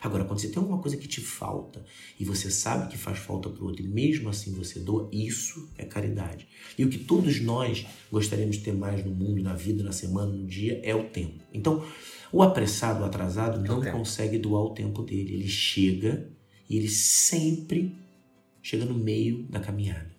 Agora, quando você tem alguma coisa que te falta e você sabe que faz falta para o outro e mesmo assim você doa, isso é caridade. E o que todos nós gostaríamos de ter mais no mundo, na vida, na semana, no dia, é o tempo. Então, o apressado, o atrasado, não consegue doar o tempo dele. Ele chega e ele sempre chega no meio da caminhada.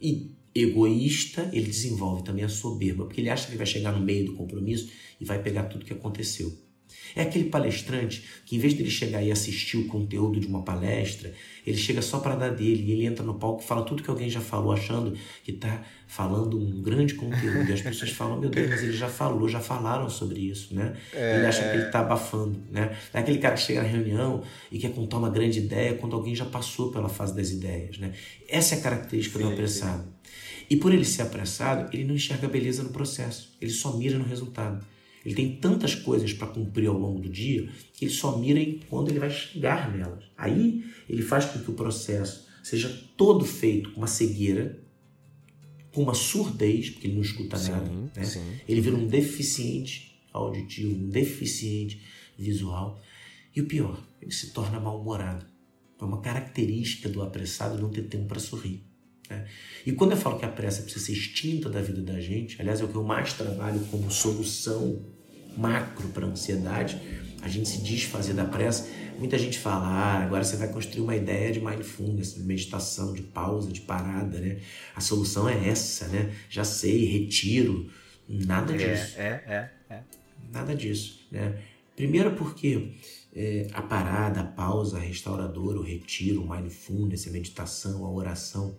E egoísta, ele desenvolve também a soberba, porque ele acha que vai chegar no meio do compromisso e vai pegar tudo que aconteceu. É aquele palestrante que, em vez de ele chegar e assistir o conteúdo de uma palestra, ele chega só para dar dele e ele entra no palco e fala tudo que alguém já falou, achando que está falando um grande conteúdo. E as pessoas falam: Meu Deus, mas ele já falou, já falaram sobre isso, né? É... Ele acha que ele está abafando, né? É aquele cara que chega na reunião e quer contar uma grande ideia quando alguém já passou pela fase das ideias, né? Essa é a característica sim, do apressado. Sim. E por ele ser apressado, ele não enxerga beleza no processo, ele só mira no resultado. Ele tem tantas coisas para cumprir ao longo do dia que ele só mira em quando ele vai chegar nelas. Aí ele faz com que o processo seja todo feito com uma cegueira, com uma surdez, porque ele não escuta sim, nada. Né? Ele vira um deficiente auditivo, um deficiente visual. E o pior, ele se torna mal-humorado. É uma característica do apressado não ter tempo para sorrir. Né? E quando eu falo que a pressa precisa ser extinta da vida da gente, aliás, é o que eu mais trabalho como solução macro para a ansiedade, a gente se desfazer da pressa. Muita gente fala, ah, agora você vai construir uma ideia de mindfulness, de meditação, de pausa, de parada, né? A solução é essa, né? Já sei, retiro. Nada é, disso. É, é, é. Nada disso, né? Primeiro porque é, a parada, a pausa a restauradora, o retiro, o mindfulness, a meditação, a oração,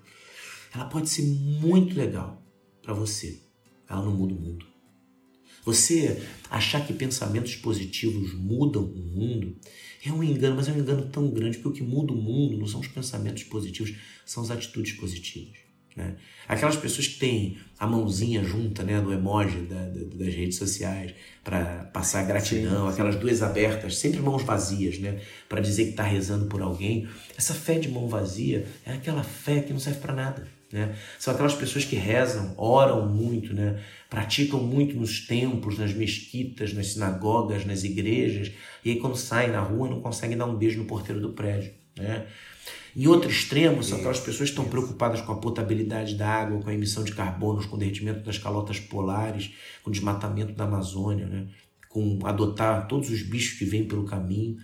ela pode ser muito legal para você. Ela não muda o mundo. Você achar que pensamentos positivos mudam o mundo é um engano, mas é um engano tão grande que o que muda o mundo não são os pensamentos positivos, são as atitudes positivas. Né? Aquelas pessoas que têm a mãozinha junta né, no emoji da, da, das redes sociais para passar gratidão, sim, sim. aquelas duas abertas, sempre mãos vazias, né, para dizer que está rezando por alguém. Essa fé de mão vazia é aquela fé que não serve para nada. Né? São aquelas pessoas que rezam, oram muito, né? praticam muito nos templos, nas mesquitas, nas sinagogas, nas igrejas, e aí quando saem na rua não conseguem dar um beijo no porteiro do prédio. Né? Em outro extremo, são aquelas pessoas que estão preocupadas com a potabilidade da água, com a emissão de carbono, com o derretimento das calotas polares, com o desmatamento da Amazônia, né? com adotar todos os bichos que vêm pelo caminho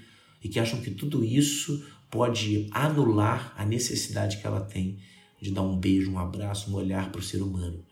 e que acham que tudo isso pode anular a necessidade que ela tem de dar um beijo, um abraço, um olhar para o ser humano.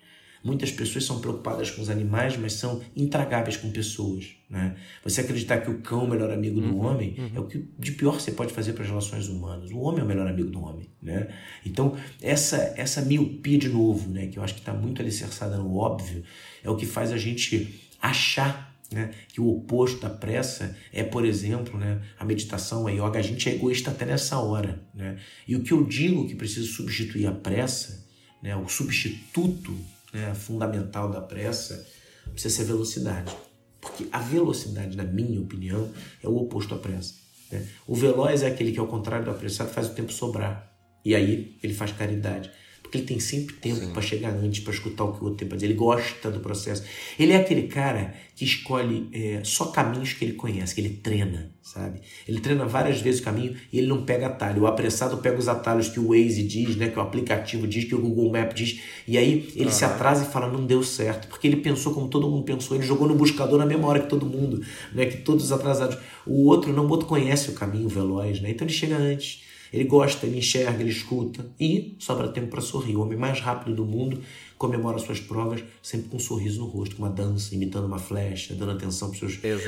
Muitas pessoas são preocupadas com os animais, mas são intragáveis com pessoas. Né? Você acreditar que o cão é o melhor amigo do uhum, homem uhum. é o que de pior você pode fazer para as relações humanas. O homem é o melhor amigo do homem. Né? Então, essa, essa miopia, de novo, né, que eu acho que está muito alicerçada no óbvio, é o que faz a gente achar né? Que o oposto da pressa é, por exemplo, né, a meditação, a yoga. A gente é egoísta até nessa hora. Né? E o que eu digo que precisa substituir a pressa, né, o substituto né, fundamental da pressa, precisa ser velocidade. Porque a velocidade, na minha opinião, é o oposto à pressa. Né? O veloz é aquele que, ao contrário do apressado, faz o tempo sobrar. E aí ele faz caridade porque ele tem sempre tempo para chegar antes, para escutar o que o outro tem para dizer. Ele gosta do processo. Ele é aquele cara que escolhe é, só caminhos que ele conhece, que ele treina, sabe? Ele treina várias vezes o caminho e ele não pega atalho. O apressado pega os atalhos que o Waze diz, né, que o aplicativo diz, que o Google Map diz, e aí ele uhum. se atrasa e fala, não deu certo, porque ele pensou como todo mundo pensou, ele jogou no buscador na mesma hora que todo mundo, né, que todos os atrasados. O outro não, o outro conhece o caminho veloz, né? Então ele chega antes. Ele gosta, ele enxerga, ele escuta e sobra tempo para sorrir. O homem mais rápido do mundo comemora suas provas sempre com um sorriso no rosto, com uma dança, imitando uma flecha, dando atenção para os seus,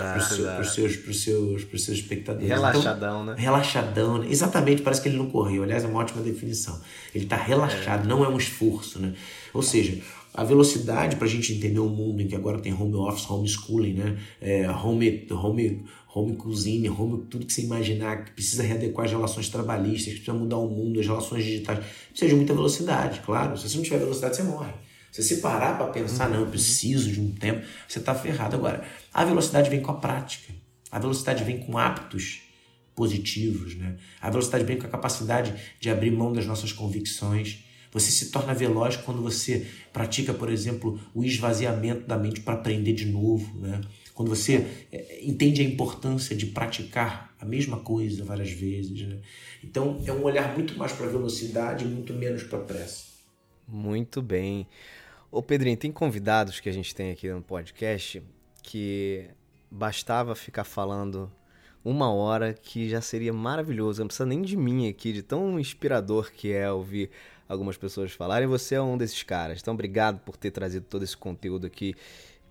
seus, seus, espectadores. Relaxadão, então, né? Relaxadão, né? exatamente, parece que ele não correu. Aliás, é uma ótima definição. Ele está relaxado, é. não é um esforço, né? Ou seja, a velocidade para a gente entender o mundo em que agora tem home office, homeschooling, né? É, home, home, home cuisine, home, tudo que você imaginar, que precisa readequar as relações trabalhistas, que precisa mudar o mundo, as relações digitais. Precisa de muita velocidade, claro. Se você não tiver velocidade, você morre. Se você parar para pensar, não, eu preciso de um tempo, você está ferrado. Agora, a velocidade vem com a prática. A velocidade vem com hábitos positivos, né? A velocidade vem com a capacidade de abrir mão das nossas convicções. Você se torna veloz quando você pratica, por exemplo, o esvaziamento da mente para aprender de novo, né? Quando você é, entende a importância de praticar a mesma coisa várias vezes. Né? Então é um olhar muito mais para a velocidade e muito menos para a pressa. Muito bem. Ô Pedrinho, tem convidados que a gente tem aqui no podcast que bastava ficar falando uma hora que já seria maravilhoso. Não precisa nem de mim aqui, de tão inspirador que é ouvir algumas pessoas falarem. Você é um desses caras. Então, obrigado por ter trazido todo esse conteúdo aqui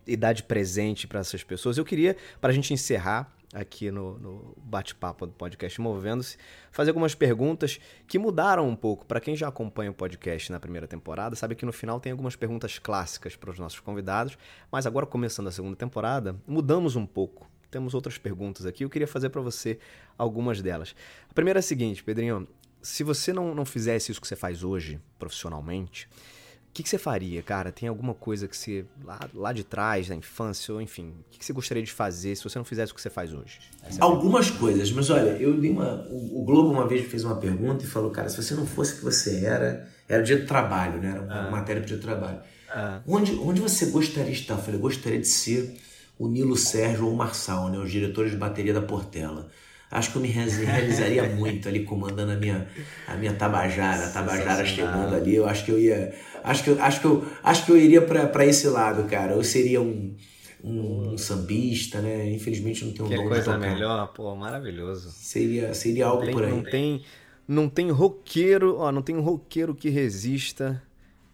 e dar de presente para essas pessoas. Eu queria, para a gente encerrar aqui no, no bate-papo do podcast Movendo-se, fazer algumas perguntas que mudaram um pouco. Para quem já acompanha o podcast na primeira temporada, sabe que no final tem algumas perguntas clássicas para os nossos convidados, mas agora começando a segunda temporada, mudamos um pouco. Temos outras perguntas aqui, eu queria fazer para você algumas delas. A primeira é a seguinte, Pedrinho, se você não, não fizesse isso que você faz hoje, profissionalmente, o que, que, você faria, cara? Tem alguma coisa que você, lá, lá de trás, da infância, ou enfim, o que, que, você gostaria de fazer se você não fizesse o que você faz hoje? É Algumas coisas, mas olha, eu dei uma. O, Globo uma vez fez uma pergunta e falou, cara, se você não fosse o que você era, era o dia do trabalho, né? Era uma ah. matéria pro dia do trabalho. Ah. Onde, onde você gostaria de estar? Eu falei, eu gostaria de ser o Nilo Sérgio ou o Marçal, né? Os diretores de bateria da Portela acho que eu me realizaria muito ali comandando a minha, a minha tabajara, a tabajara chegando ali. Eu acho que eu ia. Acho que eu, acho que eu, acho que eu iria para esse lado, cara. Eu seria um, um, um sambista, né? Infelizmente não tenho um que coisa melhor, pô, maravilhoso. Seria, seria algo tem, por aí. Não tem, não tem roqueiro, ó, não tem roqueiro que resista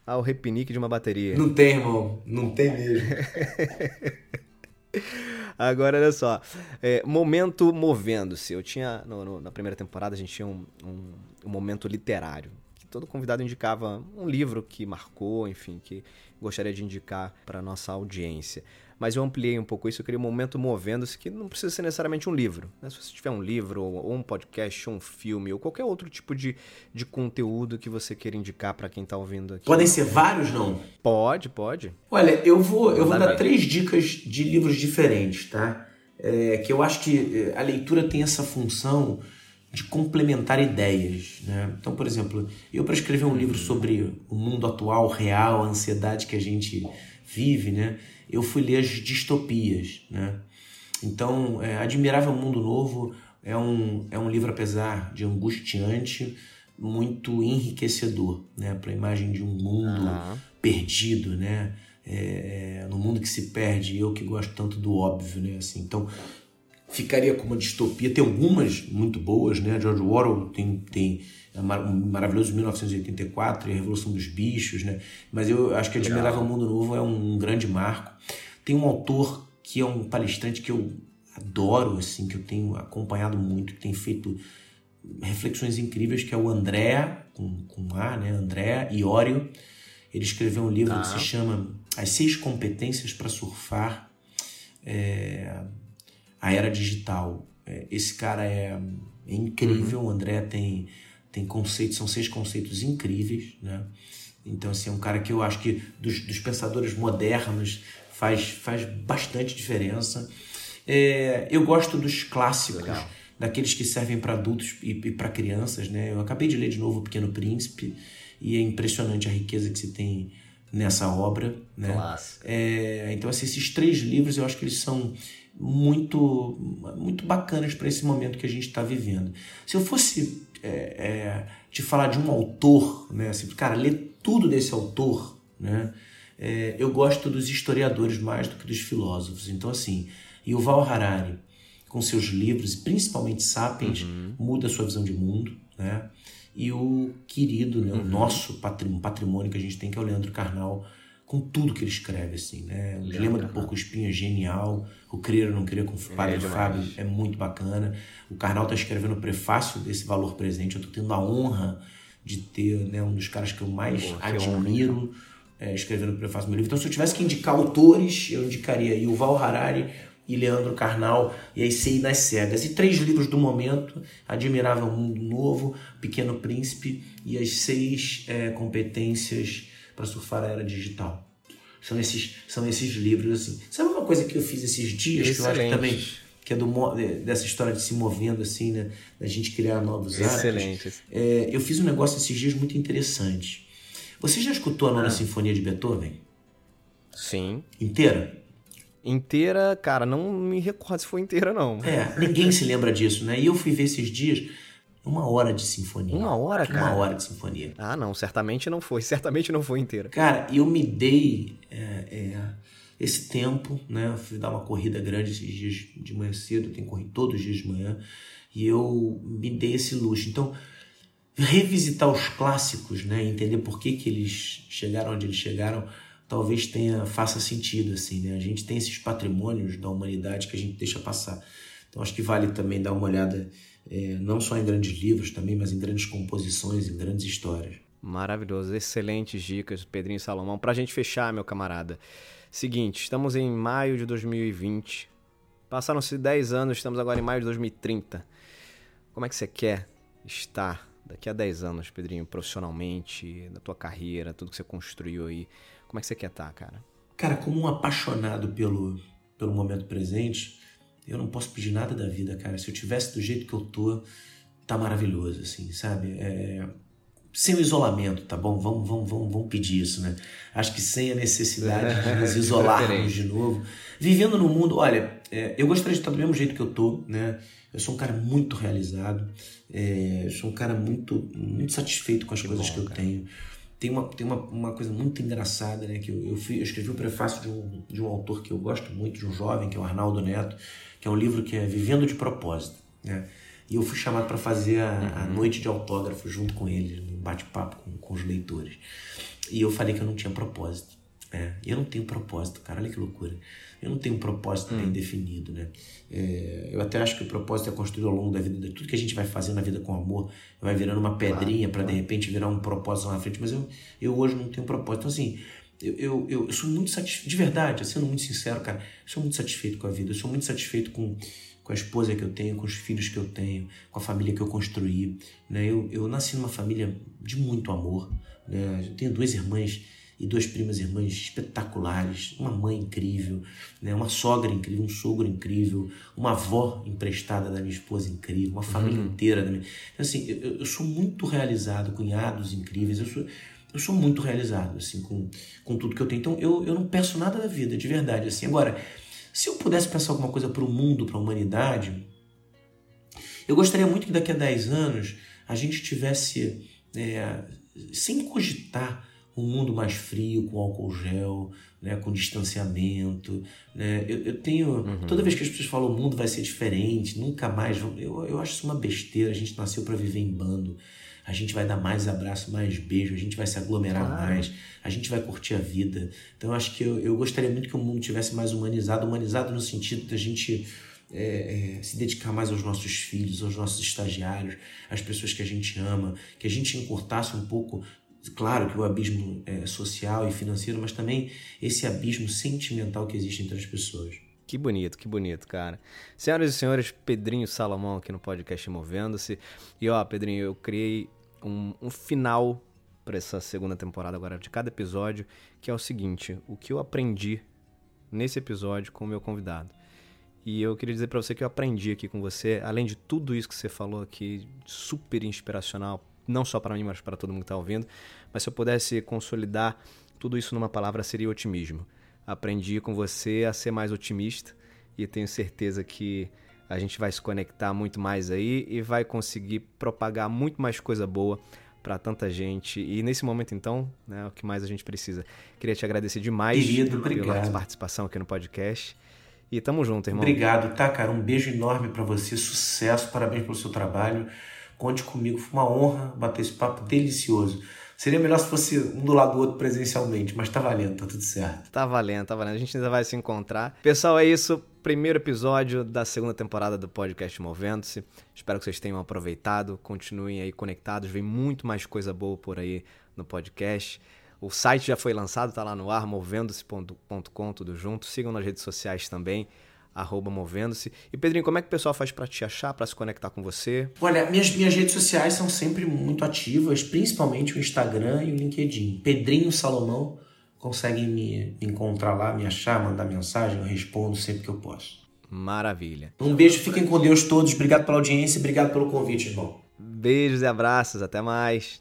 ao repinique de uma bateria. Não tem, irmão. Não tem mesmo. Agora, olha só. É, momento movendo-se. Eu tinha, no, no, na primeira temporada, a gente tinha um, um, um momento literário. Que todo convidado indicava um livro que marcou, enfim, que gostaria de indicar para nossa audiência mas eu ampliei um pouco isso, eu queria um momento movendo-se que não precisa ser necessariamente um livro. Né? Se você tiver um livro, ou um podcast, ou um filme, ou qualquer outro tipo de, de conteúdo que você queira indicar para quem está ouvindo aqui. Podem ser vários, não? Pode, pode. Olha, eu vou, eu vou dar três dicas de livros diferentes, tá? É, que eu acho que é, a leitura tem essa função de complementar ideias. Né? Então, por exemplo, eu para escrever um livro sobre o mundo atual, real, a ansiedade que a gente vive, né? Eu fui ler as distopias. Né? Então, é, Admirável Mundo Novo é um, é um livro, apesar de angustiante, muito enriquecedor né? para a imagem de um mundo uhum. perdido, né? É, no mundo que se perde, eu que gosto tanto do óbvio, né? Assim, então, ficaria com uma distopia. Tem algumas muito boas, né? George Orwell tem, tem maravilhoso 1984 e a Revolução dos Bichos, né? Mas eu acho que Admirável Mundo Novo é um grande marco. Tem um autor que é um palestrante que eu adoro, assim, que eu tenho acompanhado muito, que tem feito reflexões incríveis, que é o André, com, com A, né? André Iorio. Ele escreveu um livro ah. que se chama As Seis Competências para Surfar é, a Era Digital. É, esse cara é, é incrível, uhum. o André tem tem conceitos, são seis conceitos incríveis, né? Então, assim, é um cara que eu acho que dos, dos pensadores modernos faz, faz bastante diferença. É, eu gosto dos clássicos, Legal. daqueles que servem para adultos e, e para crianças, né? Eu acabei de ler de novo O Pequeno Príncipe e é impressionante a riqueza que se tem nessa obra, né? É, então, assim, esses três livros eu acho que eles são muito muito bacanas para esse momento que a gente está vivendo. Se eu fosse é, é, te falar de um autor, né? Assim, cara, ler tudo desse autor, né? É, eu gosto dos historiadores mais do que dos filósofos. Então, assim, Yuval Harari, com seus livros, principalmente Sapiens, uhum. muda a sua visão de mundo, né? E o querido, né, uhum. o nosso patrimônio que a gente tem, que é o Leandro Carnal, com tudo que ele escreve, assim, né? O Dilema do Porco Espinho é genial, o Crer ou Não Crer com o Padre é Fábio é muito bacana. O Carnal está escrevendo o prefácio desse Valor Presente, eu estou tendo a honra de ter né, um dos caras que eu mais Pô, admiro é, escrevendo o prefácio do meu livro. Então, se eu tivesse que indicar autores, eu indicaria Yuval Harari e Leandro Carnal, e aí sei nas cegas. E três livros do momento, Admirável Mundo Novo, Pequeno Príncipe e as seis é, competências para surfar a era digital. São esses, são esses livros assim. Sabe uma coisa que eu fiz esses dias Excelente. que eu acho que também que é do, dessa história de se movendo assim, né? Da gente criar novos Excelente. hábitos. É, eu fiz um negócio esses dias muito interessante. Você já escutou a Nona ah. Sinfonia de Beethoven? Sim. Inteira? Inteira, cara, não me recordo se foi inteira, não. É, ninguém se lembra disso, né? E eu fui ver esses dias uma hora de sinfonia. Uma hora, cara? Uma hora de sinfonia. Ah, não, certamente não foi. Certamente não foi inteira. Cara, eu me dei é, é, esse tempo, né? Eu fui dar uma corrida grande esses dias de manhã cedo, tenho corrido todos os dias de manhã, e eu me dei esse luxo. Então, revisitar os clássicos, né? Entender por que, que eles chegaram onde eles chegaram, talvez tenha faça sentido, assim, né? A gente tem esses patrimônios da humanidade que a gente deixa passar. Então acho que vale também dar uma olhada é, não só em grandes livros também, mas em grandes composições, em grandes histórias. Maravilhoso, excelentes dicas, Pedrinho Salomão. Para a gente fechar, meu camarada, seguinte, estamos em maio de 2020, passaram-se 10 anos, estamos agora em maio de 2030. Como é que você quer estar daqui a 10 anos, Pedrinho, profissionalmente, na tua carreira, tudo que você construiu aí? Como é que você quer estar, cara? Cara, como um apaixonado pelo, pelo momento presente, eu não posso pedir nada da vida, cara. Se eu tivesse do jeito que eu tô, tá maravilhoso, assim, sabe? É... Sem o isolamento, tá bom? Vamos, vamos, vamos, vamos pedir isso, né? Acho que sem a necessidade de nos isolarmos de novo. Vivendo no mundo, olha, é, eu gostaria de estar do mesmo jeito que eu tô, né? Eu sou um cara muito realizado, é, sou um cara muito, muito satisfeito com as que coisas bom, que eu cara. tenho. Tem uma, tem uma, uma coisa muito engraçada, né? Que eu, eu, fui, eu escrevi o prefácio de um, de um autor que eu gosto muito, de um jovem, que é o Arnaldo Neto, que é um livro que é Vivendo de Propósito, né? E eu fui chamado para fazer a, uhum. a, noite de autógrafo junto com ele, um bate-papo com, com os leitores. E eu falei que eu não tinha propósito. É, eu não tenho propósito, cara, olha que loucura. Eu não tenho um propósito hum. bem definido, né? É, eu até acho que o propósito é construído ao longo da vida. Tudo que a gente vai fazer na vida com amor vai virando uma pedrinha claro, para claro. de repente virar um propósito lá na frente. Mas eu, eu hoje não tenho propósito. Então, assim, eu, eu, eu sou muito satisfeito, de verdade, sendo muito sincero, cara, eu sou muito satisfeito com a vida. Eu sou muito satisfeito com, com a esposa que eu tenho, com os filhos que eu tenho, com a família que eu construí. Né? Eu, eu nasci numa família de muito amor. Né? Eu tenho duas irmãs e duas primas irmãs espetaculares, uma mãe incrível, né? uma sogra incrível, um sogro incrível, uma avó emprestada da minha esposa incrível, uma família uhum. inteira. Da minha... Então, assim, eu, eu, sou muito realizado, cunhados incríveis, eu sou, eu sou muito realizado assim com, com tudo que eu tenho. Então eu, eu não peço nada da vida, de verdade. assim Agora, se eu pudesse pensar alguma coisa para o mundo, para a humanidade, eu gostaria muito que daqui a 10 anos a gente tivesse, é, sem cogitar, um mundo mais frio, com álcool gel, né, com distanciamento. Né? Eu, eu tenho. Uhum. Toda vez que as pessoas falam o mundo vai ser diferente, nunca mais. Eu, eu acho isso uma besteira. A gente nasceu para viver em bando. A gente vai dar mais abraço, mais beijo, a gente vai se aglomerar mais, a gente vai curtir a vida. Então, eu acho que eu, eu gostaria muito que o mundo tivesse mais humanizado humanizado no sentido da gente. É, é, se dedicar mais aos nossos filhos, aos nossos estagiários, às pessoas que a gente ama, que a gente encurtasse um pouco claro que o abismo é social e financeiro, mas também esse abismo sentimental que existe entre as pessoas. Que bonito, que bonito, cara. Senhoras e senhores, Pedrinho Salomão aqui no podcast Movendo-se. E ó, Pedrinho, eu criei um, um final para essa segunda temporada agora de cada episódio, que é o seguinte: o que eu aprendi nesse episódio com o meu convidado. E eu queria dizer para você que eu aprendi aqui com você, além de tudo isso que você falou aqui, super inspiracional, não só para mim, mas para todo mundo que está ouvindo. Mas se eu pudesse consolidar tudo isso numa palavra, seria otimismo. Aprendi com você a ser mais otimista e tenho certeza que a gente vai se conectar muito mais aí e vai conseguir propagar muito mais coisa boa para tanta gente. E nesse momento, então, né, o que mais a gente precisa. Queria te agradecer demais Querido, pela participação aqui no podcast. E tamo junto, irmão. Obrigado, tá, cara? Um beijo enorme para você, sucesso, parabéns pelo seu trabalho. Conte comigo, foi uma honra bater esse papo delicioso. Seria melhor se fosse um do lado do outro presencialmente, mas tá valendo, tá tudo certo. Tá valendo, tá valendo. A gente ainda vai se encontrar. Pessoal, é isso. Primeiro episódio da segunda temporada do podcast Movendo-se. Espero que vocês tenham aproveitado. Continuem aí conectados. Vem muito mais coisa boa por aí no podcast. O site já foi lançado, tá lá no ar, movendo-se.com, tudo junto. Sigam nas redes sociais também arroba movendo-se. E Pedrinho, como é que o pessoal faz para te achar, para se conectar com você? Olha, minhas, minhas redes sociais são sempre muito ativas, principalmente o Instagram e o LinkedIn. Pedrinho Salomão, conseguem me encontrar lá, me achar, mandar mensagem, eu respondo sempre que eu posso. Maravilha. Um beijo, fiquem com Deus todos, obrigado pela audiência, obrigado pelo convite, irmão. Beijos e abraços, até mais.